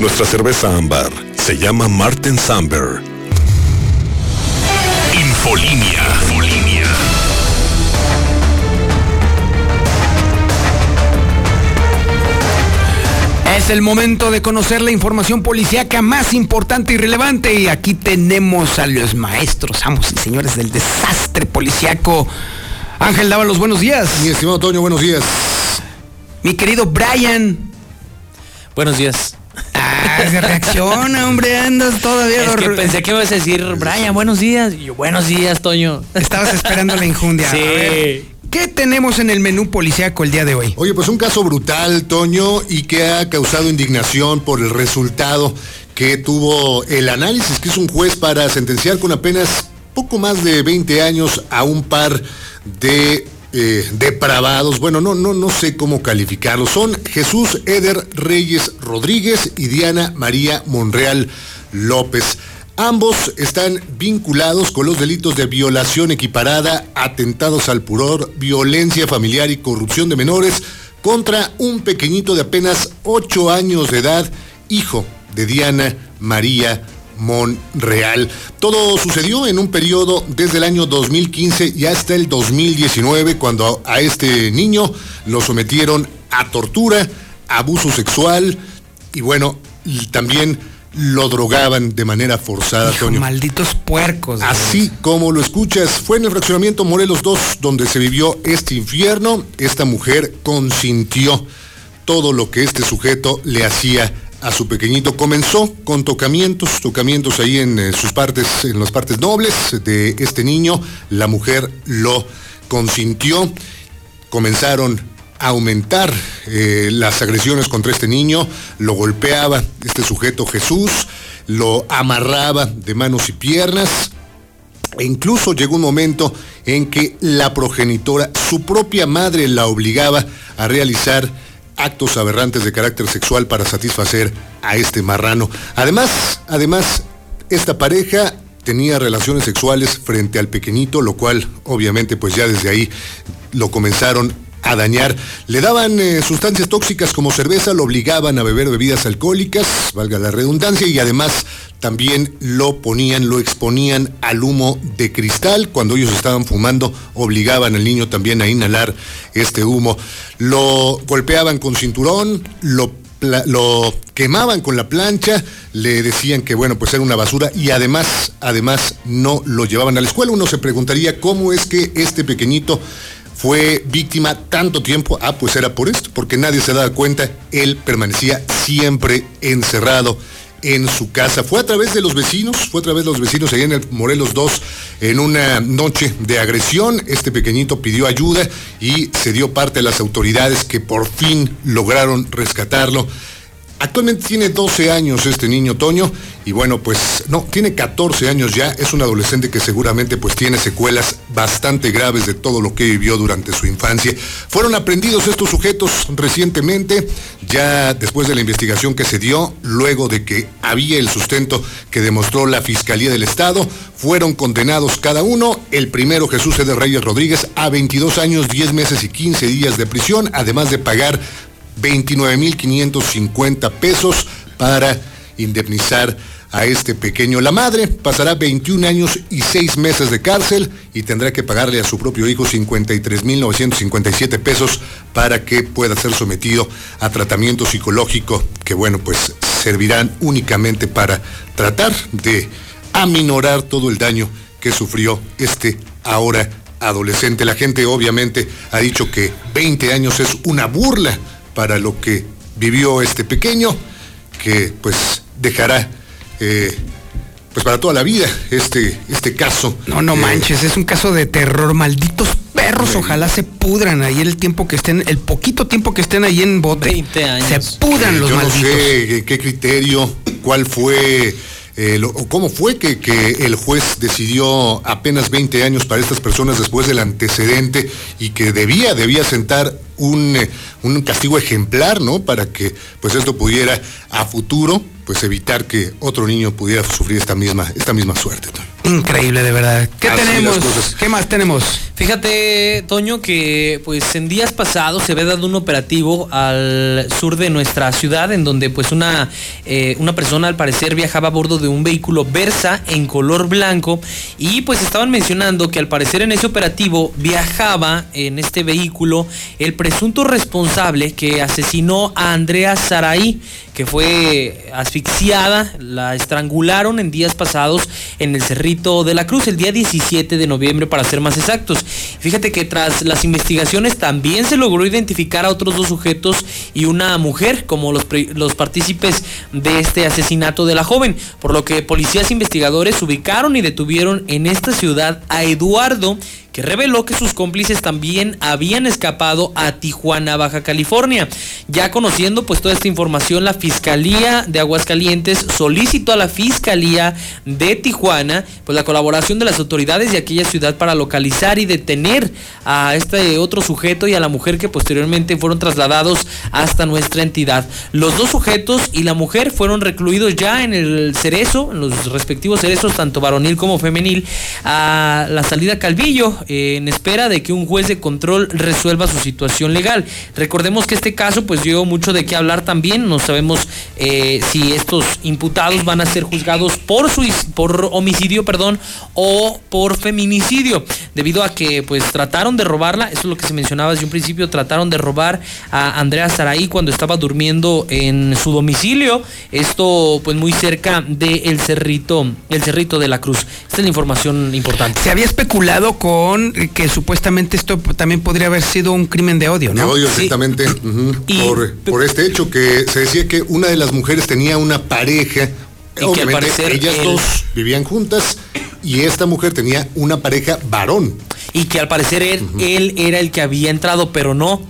Nuestra cerveza ámbar se llama Martin Samber. Infolínea. Es el momento de conocer la información policíaca más importante y relevante. Y aquí tenemos a los maestros, amos y señores del desastre policíaco. Ángel los buenos días. Mi estimado Toño, buenos días. Mi querido Brian. Buenos días. Ah, se reacciona, hombre, andas todavía. Es que pensé que ibas a decir, Brian, buenos días. Y yo, buenos días, Toño. Estabas esperando la injundia. Sí. ¿Qué tenemos en el menú policíaco el día de hoy? Oye, pues un caso brutal, Toño, y que ha causado indignación por el resultado que tuvo el análisis que hizo un juez para sentenciar con apenas poco más de 20 años a un par de eh, depravados, bueno, no, no, no sé cómo calificarlos. Son Jesús Eder Reyes Rodríguez y Diana María Monreal López. Ambos están vinculados con los delitos de violación equiparada, atentados al pudor, violencia familiar y corrupción de menores contra un pequeñito de apenas 8 años de edad, hijo de Diana María Monreal. Todo sucedió en un periodo desde el año 2015 y hasta el 2019, cuando a este niño lo sometieron a tortura, abuso sexual y bueno, también lo drogaban de manera forzada, Toño. Malditos puercos. Así como lo escuchas, fue en el fraccionamiento Morelos 2 donde se vivió este infierno. Esta mujer consintió todo lo que este sujeto le hacía a su pequeñito. Comenzó con tocamientos, tocamientos ahí en eh, sus partes, en las partes nobles de este niño. La mujer lo consintió. Comenzaron aumentar eh, las agresiones contra este niño, lo golpeaba este sujeto Jesús, lo amarraba de manos y piernas, e incluso llegó un momento en que la progenitora, su propia madre, la obligaba a realizar actos aberrantes de carácter sexual para satisfacer a este marrano. Además, además, esta pareja tenía relaciones sexuales frente al pequeñito, lo cual obviamente pues ya desde ahí lo comenzaron a dañar. Le daban eh, sustancias tóxicas como cerveza, lo obligaban a beber bebidas alcohólicas, valga la redundancia, y además también lo ponían, lo exponían al humo de cristal. Cuando ellos estaban fumando, obligaban al niño también a inhalar este humo. Lo golpeaban con cinturón, lo lo quemaban con la plancha, le decían que bueno, pues era una basura y además, además no lo llevaban a la escuela. Uno se preguntaría cómo es que este pequeñito fue víctima tanto tiempo? Ah, pues era por esto, porque nadie se daba cuenta, él permanecía siempre encerrado en su casa. Fue a través de los vecinos, fue a través de los vecinos ahí en el Morelos 2, en una noche de agresión. Este pequeñito pidió ayuda y se dio parte a las autoridades que por fin lograron rescatarlo. Actualmente tiene 12 años este niño Toño y bueno, pues no, tiene 14 años ya, es un adolescente que seguramente pues tiene secuelas bastante graves de todo lo que vivió durante su infancia. Fueron aprendidos estos sujetos recientemente, ya después de la investigación que se dio, luego de que había el sustento que demostró la Fiscalía del Estado, fueron condenados cada uno, el primero Jesús E. de Reyes Rodríguez a 22 años, 10 meses y 15 días de prisión, además de pagar 29.550 pesos para indemnizar a este pequeño. La madre pasará 21 años y 6 meses de cárcel y tendrá que pagarle a su propio hijo 53.957 pesos para que pueda ser sometido a tratamiento psicológico que, bueno, pues servirán únicamente para tratar de aminorar todo el daño que sufrió este ahora adolescente. La gente obviamente ha dicho que 20 años es una burla para lo que vivió este pequeño, que pues dejará eh, pues para toda la vida este, este caso. No, no Eh, manches, es un caso de terror. Malditos perros, ojalá se pudran ahí el tiempo que estén, el poquito tiempo que estén ahí en bote. 20 años. Se pudran Eh, los yo malditos. no sé qué criterio, cuál fue, eh, cómo fue que, que el juez decidió apenas 20 años para estas personas después del antecedente y que debía, debía sentar un, eh, un castigo ejemplar, ¿no? Para que pues esto pudiera a futuro pues evitar que otro niño pudiera sufrir esta misma, esta misma suerte. Increíble, de verdad. ¿Qué Así tenemos? ¿Qué más tenemos? Fíjate, Toño, que pues en días pasados se había dado un operativo al sur de nuestra ciudad en donde pues una, eh, una persona al parecer viajaba a bordo de un vehículo Versa en color blanco y pues estaban mencionando que al parecer en ese operativo viajaba en este vehículo el presunto responsable que asesinó a Andrea Saraí, que fue asfixiada, la estrangularon en días pasados en el Cerrito de la Cruz, el día 17 de noviembre para ser más exactos. Fíjate que tras las investigaciones también se logró identificar a otros dos sujetos y una mujer como los, los partícipes de este asesinato de la joven, por lo que policías investigadores ubicaron y detuvieron en esta ciudad a Eduardo que reveló que sus cómplices también habían escapado a Tijuana, Baja California. Ya conociendo pues toda esta información, la Fiscalía de Aguascalientes solicitó a la Fiscalía de Tijuana pues la colaboración de las autoridades de aquella ciudad para localizar y detener a este otro sujeto y a la mujer que posteriormente fueron trasladados hasta nuestra entidad. Los dos sujetos y la mujer fueron recluidos ya en el cerezo, en los respectivos cerezos, tanto varonil como femenil, a la salida Calvillo, eh, en espera de que un juez de control resuelva su situación legal. Recordemos que este caso pues dio mucho de qué hablar también, no sabemos eh, si estos imputados van a ser juzgados por, por homicidio, perdón, o por feminicidio, debido a que pues trataron de robarla, eso es lo que se mencionaba desde un principio, trataron de robar a Andrea Saraí cuando estaba durmiendo en su domicilio, esto pues muy cerca del cerrito, el cerrito de la Cruz. Esta es la información importante. Se había especulado con que supuestamente esto también podría haber sido un crimen de odio, De ¿no? odio, exactamente, ujú, por, por este hecho que se decía que una de las mujeres tenía una pareja, Y que al obviamente parecer ellas él- dos vivían juntas y esta mujer tenía una pareja varón. y que al parecer él, él era el que había entrado, pero no.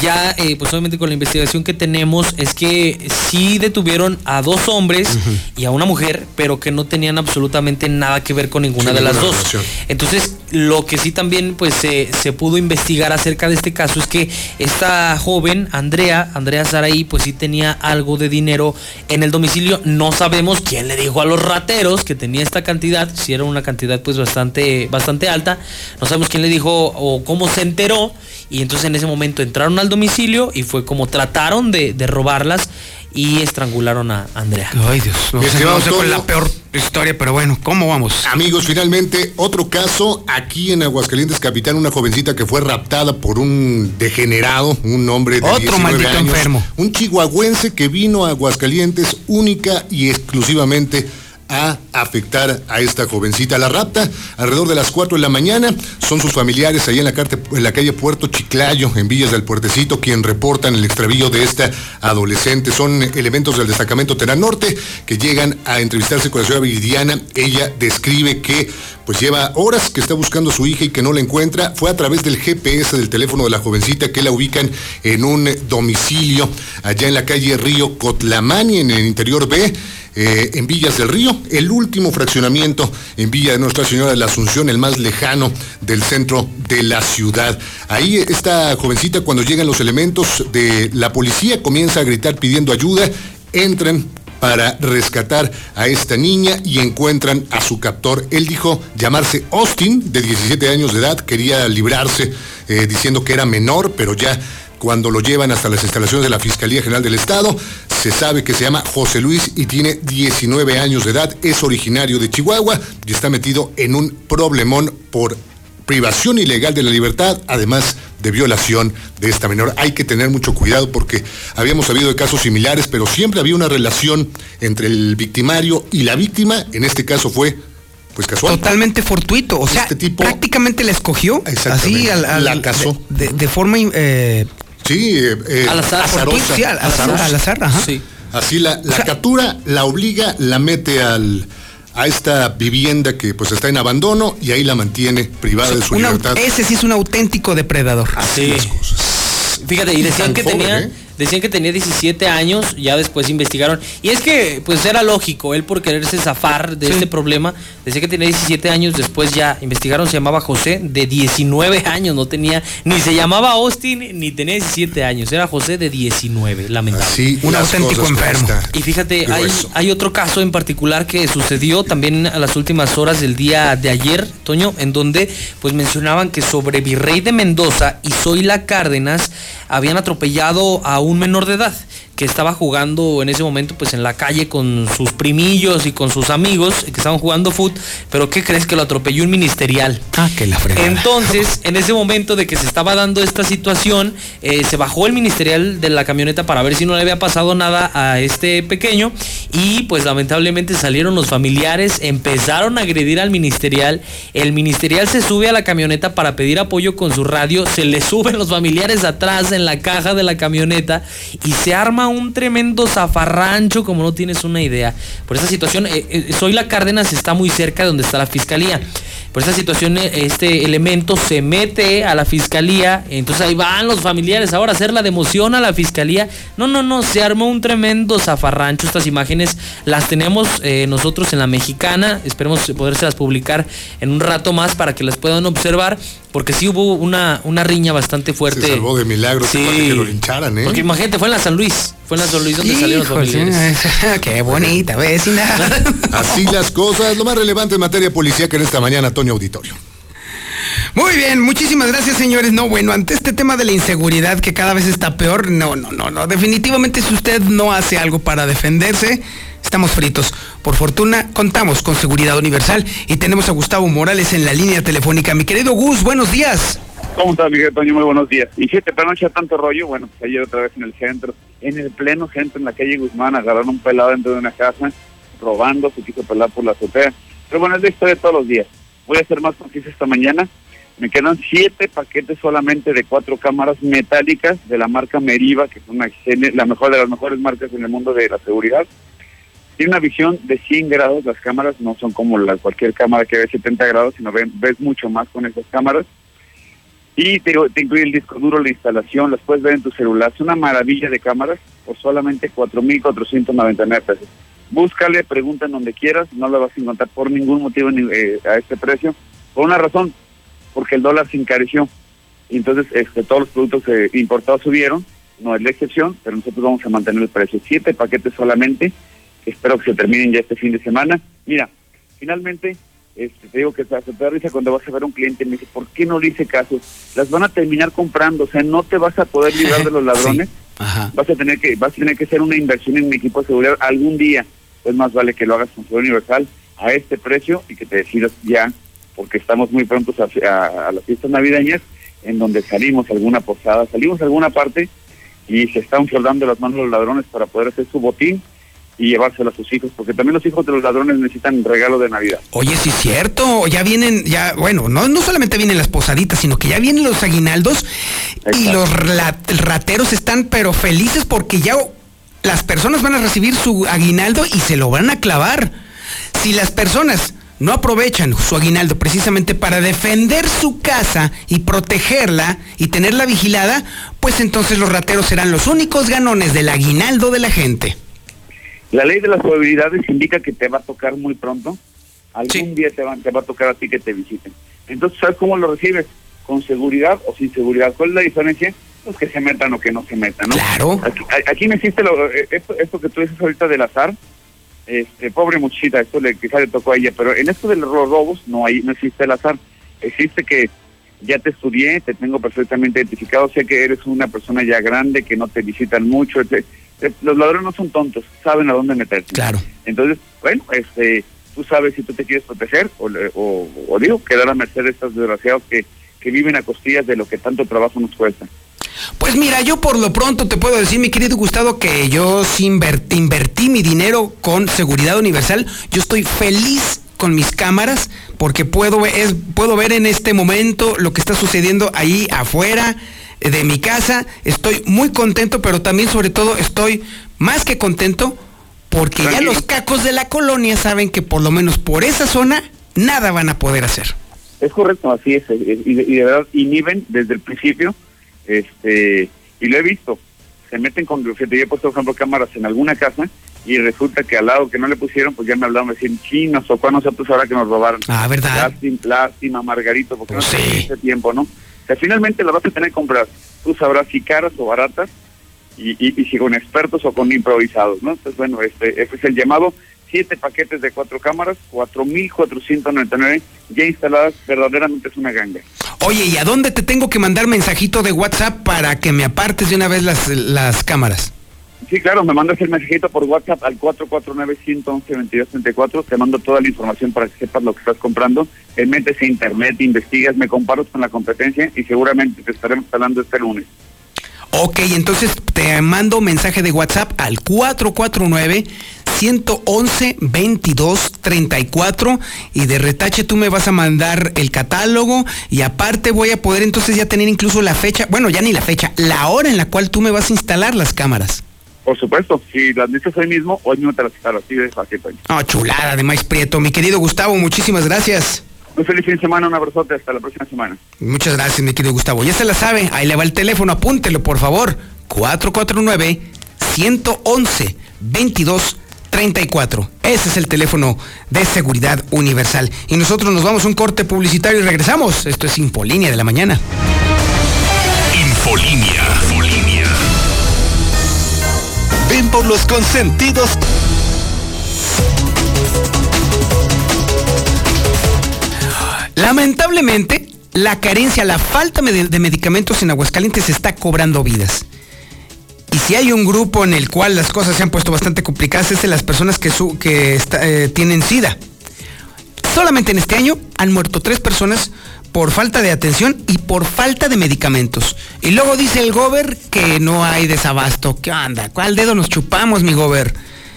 Ya, eh, pues obviamente con la investigación que tenemos es que sí detuvieron a dos hombres y a una mujer, pero que no tenían absolutamente nada que ver con ninguna de las dos. relación. Entonces, lo que sí también pues se, se pudo investigar acerca de este caso es que esta joven, Andrea, Andrea Saraí, pues sí tenía algo de dinero en el domicilio. No sabemos quién le dijo a los rateros que tenía esta cantidad, si era una cantidad pues bastante, bastante alta. No sabemos quién le dijo o cómo se enteró. Y entonces en ese momento entraron al domicilio y fue como trataron de, de robarlas y estrangularon a Andrea. Ay, Dios. No sé, cuál es Toño. la peor historia, pero bueno, ¿cómo vamos? Amigos, finalmente, otro caso aquí en Aguascalientes, Capitán, una jovencita que fue raptada por un degenerado, un hombre de Otro 19 maldito años, enfermo. Un chihuahuense que vino a Aguascalientes única y exclusivamente a afectar a esta jovencita. La rapta alrededor de las 4 de la mañana son sus familiares ahí en la, calle Puerto Chiclayo, en Villas del Puertecito, quien reportan el extravío de esta adolescente. Son elementos del destacamento Terán Norte que llegan a entrevistarse con la señora Viridiana. Ella describe que pues lleva horas que está buscando a su hija y que no la encuentra. Fue a través del GPS del teléfono de la jovencita que la ubican en un domicilio allá en la calle Río Cotlamani, en el interior B. eh, en Villas del Río, el último fraccionamiento en Villa de Nuestra Señora de la Asunción, el más lejano del centro de la ciudad. Ahí esta jovencita, cuando llegan los elementos de la policía, comienza a gritar pidiendo ayuda, entran para rescatar a esta niña y encuentran a su captor. Él dijo llamarse Austin, de 17 años de edad, quería librarse eh, diciendo que era menor, pero ya cuando lo llevan hasta las instalaciones de la Fiscalía General del Estado, se sabe que se llama José Luis y tiene 19 años de edad, es originario de Chihuahua y está metido en un problemón por privación ilegal de la libertad, además de violación de esta menor. Hay que tener mucho cuidado porque habíamos sabido de casos similares, pero siempre había una relación entre el victimario y la víctima. En este caso fue, pues casual. Totalmente fortuito. O sea, prácticamente la escogió. Así al, al- La casó. De, de forma. eh, Sí, eh, eh, Al azar. azarosa. Sí, al- Azarosa. al azar, ajá. Sí. Así la, la captura, la obliga, la mete al a esta vivienda que pues está en abandono y ahí la mantiene privada de su un au- libertad. ese sí es un auténtico depredador. Sí. Fíjate, y decían que joven, tenía, ¿eh? Decían que tenía 17 años, ya después investigaron. Y es que, pues era lógico, él por quererse zafar de este problema, decía que tenía 17 años, después ya investigaron, se llamaba José, de 19 años, no tenía, ni se llamaba Austin, ni tenía 17 años, era José de 19, lamentable. Así Un auténtico enfermo. Y fíjate, hay, hay otro caso en particular que sucedió también a las últimas horas del día de ayer, Toño, en donde pues mencionaban que sobre Virrey de Mendoza y Zoila Cárdenas habían atropellado a un menor de edad que estaba jugando en ese momento pues en la calle con sus primillos y con sus amigos que estaban jugando fútbol, pero ¿qué crees que lo atropelló un ministerial? Ah, que la fregada. Entonces, en ese momento de que se estaba dando esta situación, eh, se bajó el ministerial de la camioneta para ver si no le había pasado nada a este pequeño y pues lamentablemente salieron los familiares, empezaron a agredir al ministerial, el ministerial se sube a la camioneta para pedir apoyo con su radio, se le suben los familiares atrás en la caja de la camioneta y se arma un tremendo zafarrancho como no tienes una idea. Por esta situación, eh, eh, Zoila Cárdenas está muy cerca de donde está la fiscalía. Por esta situación, eh, este elemento se mete a la fiscalía, entonces ahí van los familiares ahora a hacer la democión a la fiscalía. No, no, no, se armó un tremendo zafarrancho. Estas imágenes las tenemos eh, nosotros en la mexicana, esperemos podérselas publicar en un rato más para que las puedan observar, porque sí hubo una, una riña bastante fuerte. Se salvó de milagro Sí. que lo lincharan, ¿eh? Porque imagínate, fue en la San Luis, fue en la San Luis donde salieron los familiares. Qué bonita vecina. Así las cosas, lo más relevante en materia policíaca en esta mañana, Toño Auditorio. Muy bien, muchísimas gracias, señores. No, bueno, ante este tema de la inseguridad que cada vez está peor, no, no, no, no. Definitivamente, si usted no hace algo para defenderse, estamos fritos. Por fortuna, contamos con seguridad universal y tenemos a Gustavo Morales en la línea telefónica. Mi querido Gus, buenos días. ¿Cómo estás, Miguel Toño? Muy buenos días. Y siete pero no echa tanto rollo. Bueno, pues ayer otra vez en el centro, en el pleno centro, en la calle Guzmán, agarraron un pelado dentro de una casa, robando, se quiso pelar por la azotea. Pero bueno, es la historia de todos los días. Voy a hacer más noticias esta mañana. Me quedan siete paquetes solamente de cuatro cámaras metálicas de la marca Meriva, que es una la mejor de las mejores marcas en el mundo de la seguridad. Tiene una visión de 100 grados. Las cámaras no son como la, cualquier cámara que ve 70 grados, sino ven- ves mucho más con esas cámaras. Y te, te incluye el disco duro, la instalación, las puedes ver en tu celular. Es una maravilla de cámaras por solamente 4.499 pesos. Búscale, pregunta en donde quieras, no lo vas a encontrar por ningún motivo eh, a este precio. Por una razón, porque el dólar se encareció. Entonces este, todos los productos eh, importados subieron, no es la excepción, pero nosotros vamos a mantener el precio. Siete paquetes solamente, espero que se terminen ya este fin de semana. Mira, finalmente, este, te digo que se te da risa cuando vas a ver a un cliente y me dice, ¿por qué no le hice caso? Las van a terminar comprando, o sea, no te vas a poder librar de los ladrones. Vas a tener que vas a tener que hacer una inversión en un equipo de seguridad algún día. Pues más vale que lo hagas con seguridad universal a este precio y que te decidas ya, porque estamos muy prontos a, a- a las fiestas navideñas, en donde salimos a alguna posada, salimos a alguna parte y se están soldando las manos los ladrones para poder hacer su botín y llevárselo a sus hijos, porque también los hijos de los ladrones necesitan regalo de Navidad. Oye, sí es cierto, ya vienen, ya, bueno, no, no solamente vienen las posaditas, sino que ya vienen los aguinaldos y los rateros están pero felices porque ya las personas van a recibir su aguinaldo y se lo van a clavar. Si las personas no aprovechan su aguinaldo precisamente para defender su casa y protegerla y tenerla vigilada, pues entonces los rateros serán los únicos ganones del aguinaldo de la gente. La ley de las probabilidades indica que te va a tocar muy pronto. Algún día te va, te va a tocar a ti que te visiten. Entonces, ¿sabes cómo lo recibes? ¿Con seguridad o sin seguridad? ¿Cuál es la diferencia? Pues que se metan o que no se metan, ¿no? Claro. Aquí, aquí no existe lo, eh, esto, esto que tú dices ahorita del azar. Este, pobre muchita, esto le, quizá le tocó a ella, pero en esto de los robos no hay, no existe el azar. Existe que ya te estudié, te tengo perfectamente identificado, sé que eres una persona ya grande, que no te visitan mucho. este, eh, los ladrones no son tontos, saben a dónde meterse. Claro. Entonces, bueno, este, tú sabes si tú te quieres proteger o, o, o digo, quedar a merced de estos desgraciados que, que viven a costillas de lo que tanto trabajo nos cuesta. Pues mira, yo por lo pronto te puedo decir, mi querido Gustavo, que yo invertí, invertí mi dinero con seguridad universal. Yo estoy feliz con mis cámaras porque puedo, es, puedo ver en este momento lo que está sucediendo ahí afuera de mi casa. Estoy muy contento, pero también sobre todo estoy más que contento porque ya los cacos de la colonia saben que por lo menos por esa zona nada van a poder hacer. Es correcto, así es, eh, y de, y de verdad inhiben desde el principio, este, y lo he visto, se meten con, yo he puesto, por ejemplo, cámaras en alguna casa y resulta que al lado que no le pusieron, pues ya me hablaban, me decían, chinos o cuándo nosotros ahora que nos robaron. Ah, ¿verdad? Lástima, lástima Margarito, porque no ese tiempo, ¿no? Sea, finalmente las vas a tener que comprar, tú sabrás si caras o baratas, y, y, y si con expertos o con improvisados, ¿no? Entonces, bueno, este, ese es el llamado, siete paquetes de cuatro cámaras, 4.499 ya instaladas, verdaderamente es una ganga. Oye, ¿y a dónde te tengo que mandar mensajito de WhatsApp para que me apartes de una vez las, las cámaras? Sí, claro, me mandas el mensajito por WhatsApp al 449-111-2234. Te mando toda la información para que sepas lo que estás comprando. Te metes a internet, investigas, me comparas con la competencia y seguramente te estaremos hablando este lunes. Ok, entonces te mando mensaje de WhatsApp al 449-111-2234 y de retache tú me vas a mandar el catálogo y aparte voy a poder entonces ya tener incluso la fecha, bueno, ya ni la fecha, la hora en la cual tú me vas a instalar las cámaras. Por supuesto, si las necesitas hoy mismo, hoy mismo te las. Así de fácil, Toño. Oh, chulada de maíz prieto. Mi querido Gustavo, muchísimas gracias. Muy feliz fin de semana, un abrazote, hasta la próxima semana. Muchas gracias, mi querido Gustavo. Ya se la sabe, ahí le va el teléfono, apúntelo, por favor. 449-111-2234. Ese es el teléfono de seguridad universal. Y nosotros nos vamos a un corte publicitario y regresamos. Esto es Infolínea de la mañana. Infolínea. Por los consentidos. Lamentablemente, la carencia, la falta de medicamentos en Aguascalientes está cobrando vidas. Y si hay un grupo en el cual las cosas se han puesto bastante complicadas, es de las personas que, su- que eh, tienen SIDA. Solamente en este año han muerto tres personas por falta de atención y por falta de medicamentos. Y luego dice el gober que no hay desabasto. ¿Qué anda? ¿Cuál dedo nos chupamos, mi gober?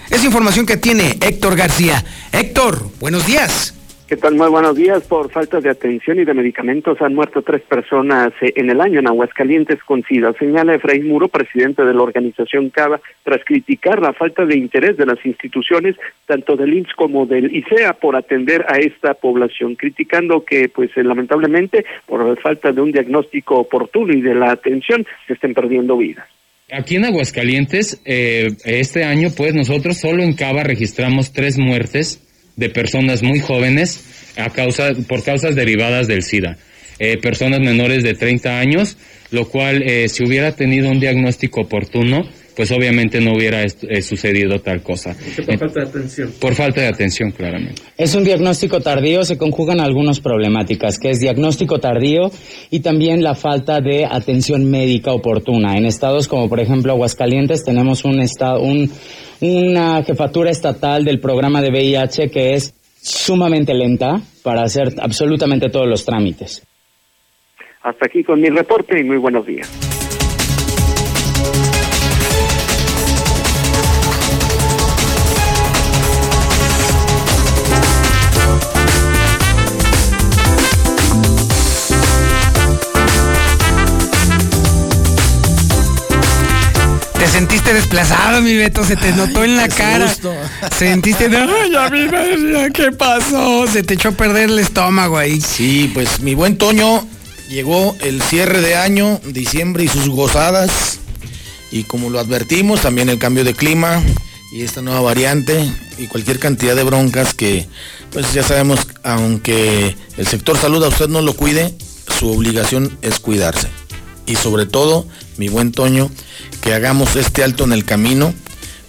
Es información que tiene Héctor García. Héctor, buenos días. ¿Qué tal? Muy buenos días. Por falta de atención y de medicamentos han muerto tres personas eh, en el año en Aguascalientes con SIDA. Señala Efraín Muro, presidente de la organización CABA, tras criticar la falta de interés de las instituciones, tanto del IMSS como del ICEA, por atender a esta población, criticando que, pues, eh, lamentablemente, por falta de un diagnóstico oportuno y de la atención, se estén perdiendo vidas. Aquí en Aguascalientes, eh, este año, pues nosotros solo en Cava registramos tres muertes de personas muy jóvenes a causa, por causas derivadas del SIDA. Eh, personas menores de 30 años, lo cual, eh, si hubiera tenido un diagnóstico oportuno, pues obviamente no hubiera eh, sucedido tal cosa. Eh, falta de atención. por falta de atención, claramente. Es un diagnóstico tardío, se conjugan algunas problemáticas, que es diagnóstico tardío y también la falta de atención médica oportuna. En estados como por ejemplo Aguascalientes tenemos un estado, un, una jefatura estatal del programa de VIH que es sumamente lenta para hacer absolutamente todos los trámites. Hasta aquí con mi reporte y muy buenos días. Desplazado, mi Beto, se te notó en la cara. Sentiste, ay, a mí me- ¿qué pasó? Se te echó a perder el estómago ahí. Sí, pues mi buen Toño, llegó el cierre de año, diciembre y sus gozadas. Y como lo advertimos, también el cambio de clima y esta nueva variante y cualquier cantidad de broncas que, pues ya sabemos, aunque el sector salud a usted no lo cuide, su obligación es cuidarse. Y sobre todo, mi buen Toño, que hagamos este alto en el camino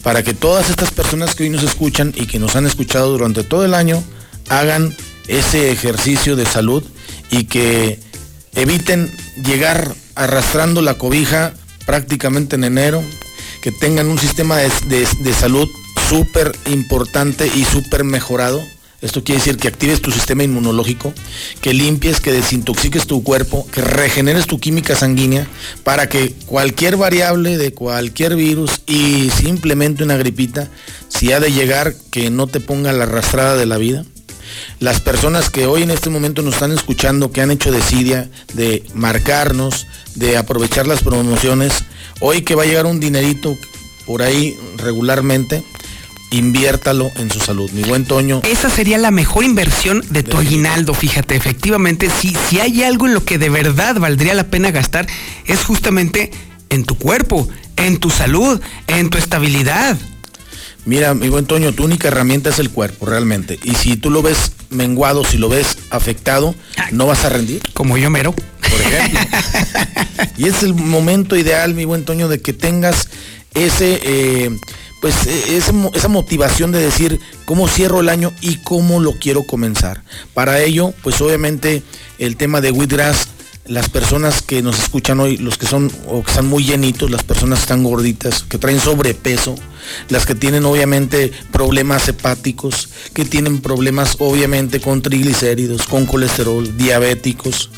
para que todas estas personas que hoy nos escuchan y que nos han escuchado durante todo el año hagan ese ejercicio de salud y que eviten llegar arrastrando la cobija prácticamente en enero, que tengan un sistema de, de- de salud súper importante y súper mejorado. Esto quiere decir que actives tu sistema inmunológico, que limpies, que desintoxiques tu cuerpo, que regeneres tu química sanguínea para que cualquier variable de cualquier virus y simplemente una gripita, si ha de llegar, que no te ponga la arrastrada de la vida. Las personas que hoy en este momento nos están escuchando, que han hecho desidia de marcarnos, de aprovechar las promociones, hoy que va a llegar un dinerito por ahí regularmente, inviértalo en su salud. Mi buen Toño. Esa sería la mejor inversión de tu aguinaldo, fíjate, efectivamente, si, si hay algo en lo que de verdad valdría la pena gastar, es justamente en tu cuerpo, en tu salud, en tu estabilidad. Mira, mi buen Toño, tu única herramienta es el cuerpo, realmente. Y si tú lo ves menguado, si lo ves afectado, no vas a rendir. Como yo mero. Por ejemplo. y es el momento ideal, mi buen Toño, de que tengas ese, eh, pues, ese mo- esa motivación de decir cómo cierro el año y cómo lo quiero comenzar. Para ello, pues obviamente el tema de Wheatgrass las personas que nos escuchan hoy, los que son o que están muy llenitos, las personas que están gorditas, que traen sobrepeso, las que tienen obviamente problemas hepáticos, que tienen problemas obviamente con triglicéridos, con colesterol, diabéticos,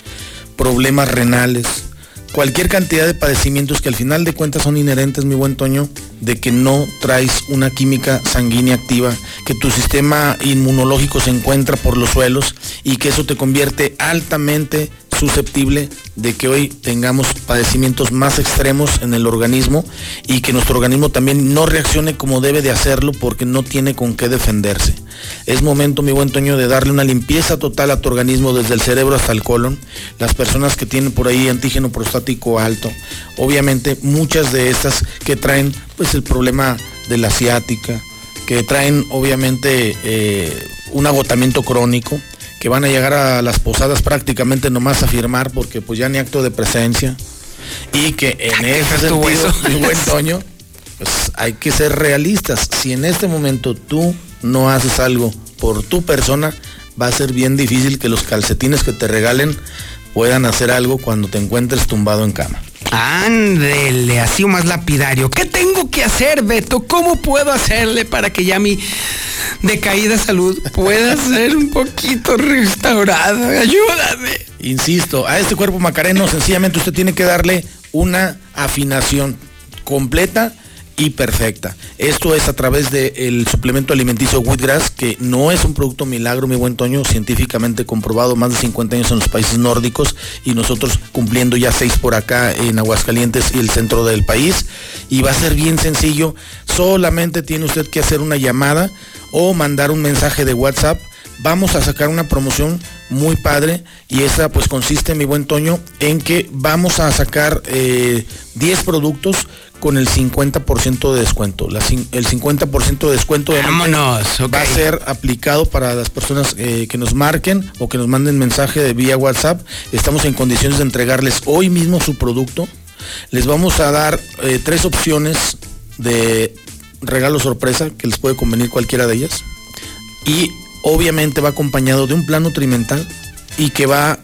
problemas renales, cualquier cantidad de padecimientos que al final de cuentas son inherentes, mi buen Toño, de que no traes una química sanguínea activa, que tu sistema inmunológico se encuentra por los suelos y que eso te convierte altamente susceptible de que hoy tengamos padecimientos más extremos en el organismo y que nuestro organismo también no reaccione como debe de hacerlo porque no tiene con qué defenderse. Es momento, mi buen Toño, de darle una limpieza total a tu organismo desde el cerebro hasta el colon. Las personas que tienen por ahí antígeno prostático alto, obviamente muchas de estas que traen pues el problema de la ciática, que traen obviamente eh, un agotamiento crónico, que van a llegar a las posadas prácticamente nomás a firmar porque pues ya ni acto de presencia y que en ese sentido, eso? mi buen Toño, pues hay que ser realistas. Si en este momento tú no haces algo por tu persona, va a ser bien difícil que los calcetines que te regalen puedan hacer algo cuando te encuentres tumbado en cama. Ándele, así o más lapidario. ¿Qué tengo que hacer, Beto? ¿Cómo puedo hacerle para que ya mi decaída salud pueda ser un poquito restaurada? Ayúdame. Insisto, a este cuerpo macareno sencillamente usted tiene que darle una afinación completa y perfecta. Esto es a través del suplemento alimenticio Wheatgrass, que no es un producto milagro, mi buen Toño, científicamente comprobado, más de 50 años en los países nórdicos y nosotros cumpliendo ya seis por acá en Aguascalientes y el centro del país. Y va a ser bien sencillo, solamente tiene usted que hacer una llamada o mandar un mensaje de WhatsApp vamos a sacar una promoción muy padre y esa pues consiste, mi buen Toño, en que vamos a sacar eh, 10 productos con el 50% de descuento. La el 50% de descuento Vámonos, va a ser aplicado para las personas eh, que nos marquen o que nos manden mensaje de vía WhatsApp. Estamos en condiciones de entregarles hoy mismo su producto. Les vamos a dar eh, tres opciones de regalo sorpresa que les puede convenir cualquiera de ellas y obviamente va acompañado de un plan nutrimental y que va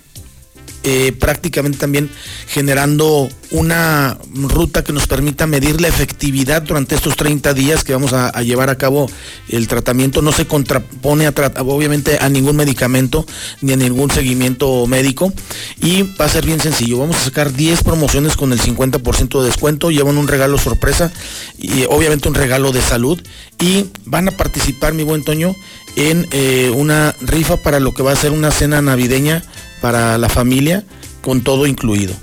eh, prácticamente también generando una ruta que nos permita medir la efectividad durante estos 30 días que vamos a, llevar a cabo el tratamiento. No se contrapone a obviamente a ningún medicamento ni a ningún seguimiento médico y va a ser bien sencillo. Vamos a sacar 10 promociones con el 50% de descuento, llevan un regalo sorpresa y obviamente un regalo de salud y van a participar, mi buen Toño, en eh, una rifa para lo que va a ser una cena navideña para la familia con todo incluido.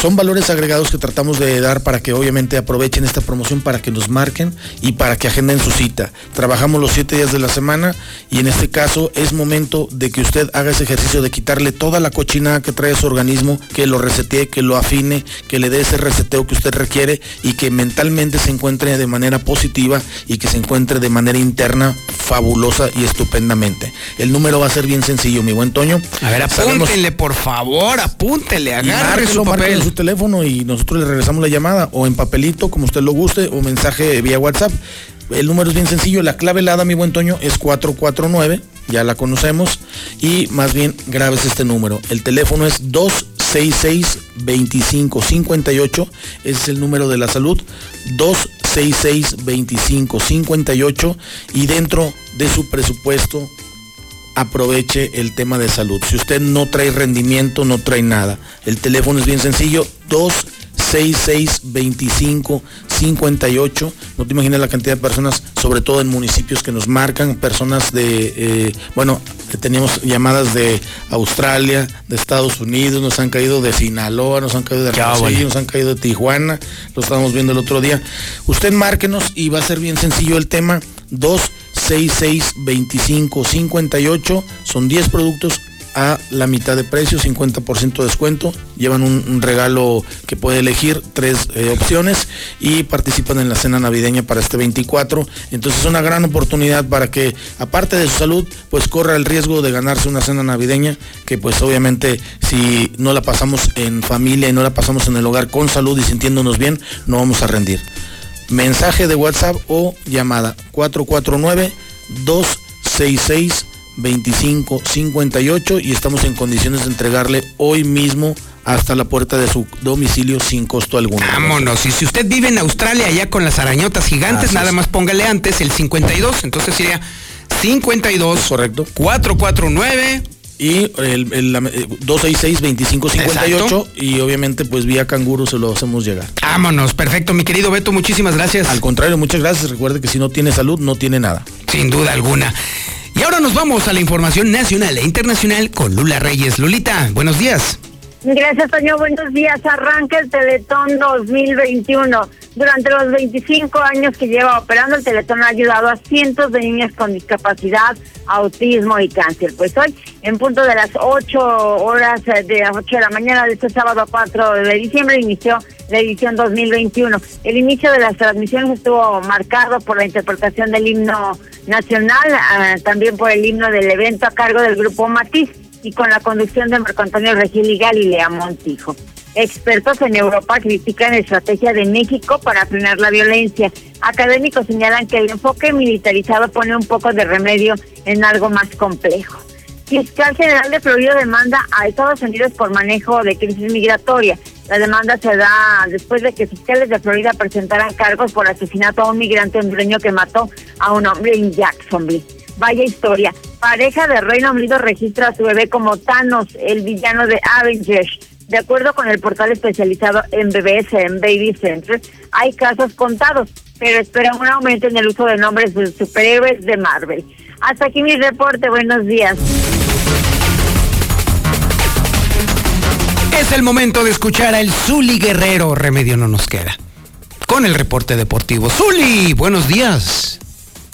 Son valores agregados que tratamos de dar para que obviamente aprovechen esta promoción, para que nos marquen y para que agenden su cita. Trabajamos los siete días de la semana y en este caso es momento de que usted haga ese ejercicio de quitarle toda la cochinada que trae su organismo, que lo resetee, que lo afine, que le dé ese reseteo que usted requiere y que mentalmente se encuentre de manera positiva y que se encuentre de manera interna fabulosa y estupendamente. El número va a ser bien sencillo, mi buen Toño. A ver, apúntenle, por favor, apúntenle, agarre su papel. Su teléfono y nosotros le regresamos la llamada o en papelito, como usted lo guste, o mensaje vía WhatsApp. El número es bien sencillo, la clave helada, mi buen Toño, es 449, ya la conocemos, y más bien grabes este número. El teléfono es 266-2558, ese es el número de la salud, 266-2558, y dentro de su presupuesto aproveche el tema de salud. Si usted no trae rendimiento, no trae nada. El teléfono es bien sencillo, 266 25 58. No te imaginas la cantidad de personas, sobre todo en municipios que nos marcan, personas de, eh, bueno, teníamos llamadas de Australia, de Estados Unidos, nos han caído de Sinaloa, nos han caído de Hermosillo, nos han caído de Tijuana, lo estábamos viendo el otro día. Usted márquenos y va a ser bien sencillo el tema. 266 25 58 son 10 productos a la mitad de precio, 50% de descuento. Llevan un, regalo que puede elegir tres eh, opciones y participan en la cena navideña para este 24. Entonces es una gran oportunidad para que, aparte de su salud, pues corra el riesgo de ganarse una cena navideña, que pues obviamente si no la pasamos en familia y no la pasamos en el hogar con salud y sintiéndonos bien, no vamos a rendir. Mensaje de WhatsApp o llamada. 449 266 2558 y estamos en condiciones de entregarle hoy mismo hasta la puerta de su domicilio sin costo alguno. Vámonos, y si usted vive en Australia allá con las arañotas gigantes, nada más póngale antes el 52, entonces sería 52 correcto. 449 y el, el, 266-2558 y obviamente pues vía canguro se lo hacemos llegar. Vámonos, perfecto, mi querido Beto, muchísimas gracias. Al contrario, muchas gracias. Recuerde que si no tiene salud, no tiene nada. Sin duda alguna. Y ahora nos vamos a la información nacional e internacional con Lula Reyes. Lulita, buenos días. Gracias, Toño. Buenos días. Arranca el Teletón 2021. Durante los 25 años que lleva operando, el Teletón ha ayudado a cientos de niños con discapacidad, autismo y cáncer. Pues hoy, en punto de las 8 horas eh, de las 8 de la mañana de este sábado 4 de diciembre, inició la edición 2021. El inicio de las transmisiones estuvo marcado por la interpretación del himno nacional, eh, también por el himno del evento a cargo del grupo Matiz y con la conducción de Marco Antonio Regil y Galilea Montijo. Expertos en Europa critican estrategia de México para frenar la violencia. Académicos señalan que el enfoque militarizado pone un poco de remedio en algo más complejo. Fiscal General de Florida demanda a Estados Unidos por manejo de crisis migratoria. La demanda se da después de que fiscales de Florida presentaran cargos por asesinato a un migrante hondureño que mató a un hombre en Jacksonville. Vaya historia. Pareja de Reino Unido registra a su bebé como Thanos, el villano de Avengers. De acuerdo con el portal especializado en bebés en Baby Center, hay casos contados, pero esperan un aumento en el uso de nombres de superhéroes de Marvel. Hasta aquí mi reporte, buenos días. Es el momento de escuchar al Zuli Guerrero, remedio no nos queda. Con el reporte deportivo. Zuli, buenos días.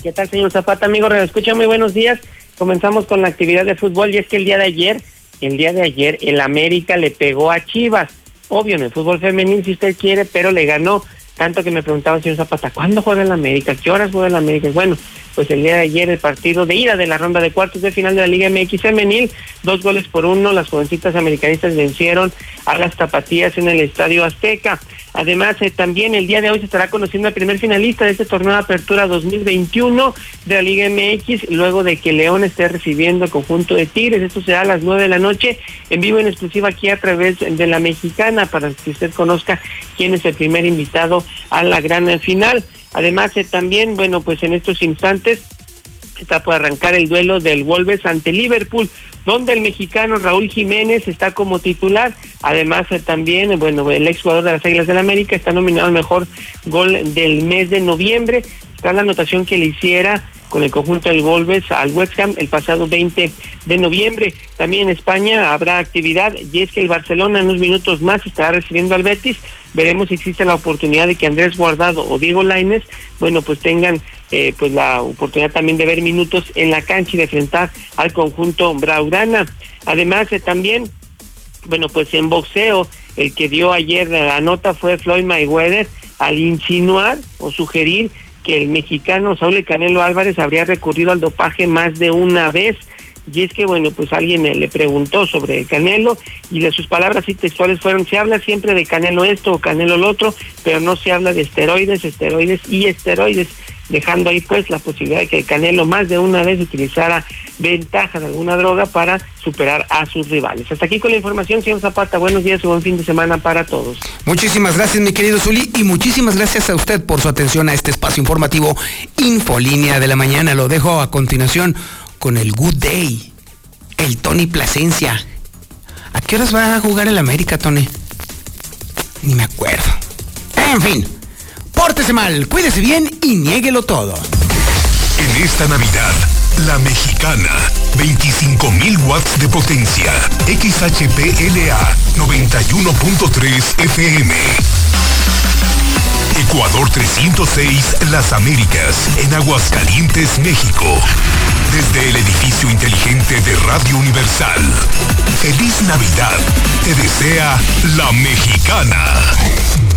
¿Qué tal, señor Zapata, amigo? Escucha, muy buenos días. Comenzamos con la actividad de fútbol y es que el día de ayer el día de ayer el América le pegó a Chivas. Obvio, en el fútbol femenil si usted quiere, pero le ganó. Tanto que me preguntaba señor Zapata, ¿cuándo juega el América? ¿Qué horas juega el América? Bueno, pues el día de ayer el partido de ida de la ronda de cuartos de final de la Liga MX femenil, dos goles por uno, las jovencitas americanistas vencieron a las tapatías en el Estadio Azteca. Además, eh, también el día de hoy se estará conociendo el primer finalista de este torneo de apertura 2021 de la Liga MX, luego de que León esté recibiendo el conjunto de Tigres. Esto será a las nueve de la noche, en vivo en exclusiva aquí a través de la mexicana, para que usted conozca quién es el primer invitado a la gran final. Además, eh, también, bueno, pues en estos instantes está por arrancar el duelo del Wolves ante Liverpool donde el mexicano Raúl Jiménez está como titular. Además, eh, también, bueno, el ex jugador de las Águilas del América está nominado al mejor gol del mes de noviembre. Está la anotación que le hiciera con el conjunto del Wolves al West Ham el pasado 20 de noviembre. También en España habrá actividad y es que el Barcelona en unos minutos más estará recibiendo al Betis. Veremos si existe la oportunidad de que Andrés Guardado o Diego Laines, bueno, pues tengan eh, pues la oportunidad también de ver minutos en la cancha y de enfrentar al conjunto Braudana. Además, eh, también, bueno, pues en boxeo, el que dio ayer la nota fue Floyd Mayweather al insinuar o sugerir que el mexicano Saúl Canelo Álvarez habría recurrido al dopaje más de una vez. Y es que, bueno, pues alguien le preguntó sobre Canelo y de sus palabras y textuales fueron, se habla siempre de Canelo esto o Canelo lo otro, pero no se habla de esteroides, esteroides y esteroides, dejando ahí pues la posibilidad de que Canelo más de una vez utilizara ventaja de alguna droga para superar a sus rivales. Hasta aquí con la información, señor Zapata. Buenos días y buen fin de semana para todos. Muchísimas gracias, mi querido Zuli, y muchísimas gracias a usted por su atención a este espacio informativo Infolínea de la Mañana. Lo dejo a continuación con el Good Day, el Tony Plasencia. ¿A qué horas va a jugar el América, Tony? Ni me acuerdo. En fin, pórtese mal, cuídese bien y niéguelo todo. En esta Navidad, la mexicana, 25.000 watts de potencia, XHPLA 91.3 FM. Ecuador 306 Las Américas, en Aguascalientes, México. Desde el edificio inteligente de Radio Universal. Feliz Navidad. Te desea la mexicana.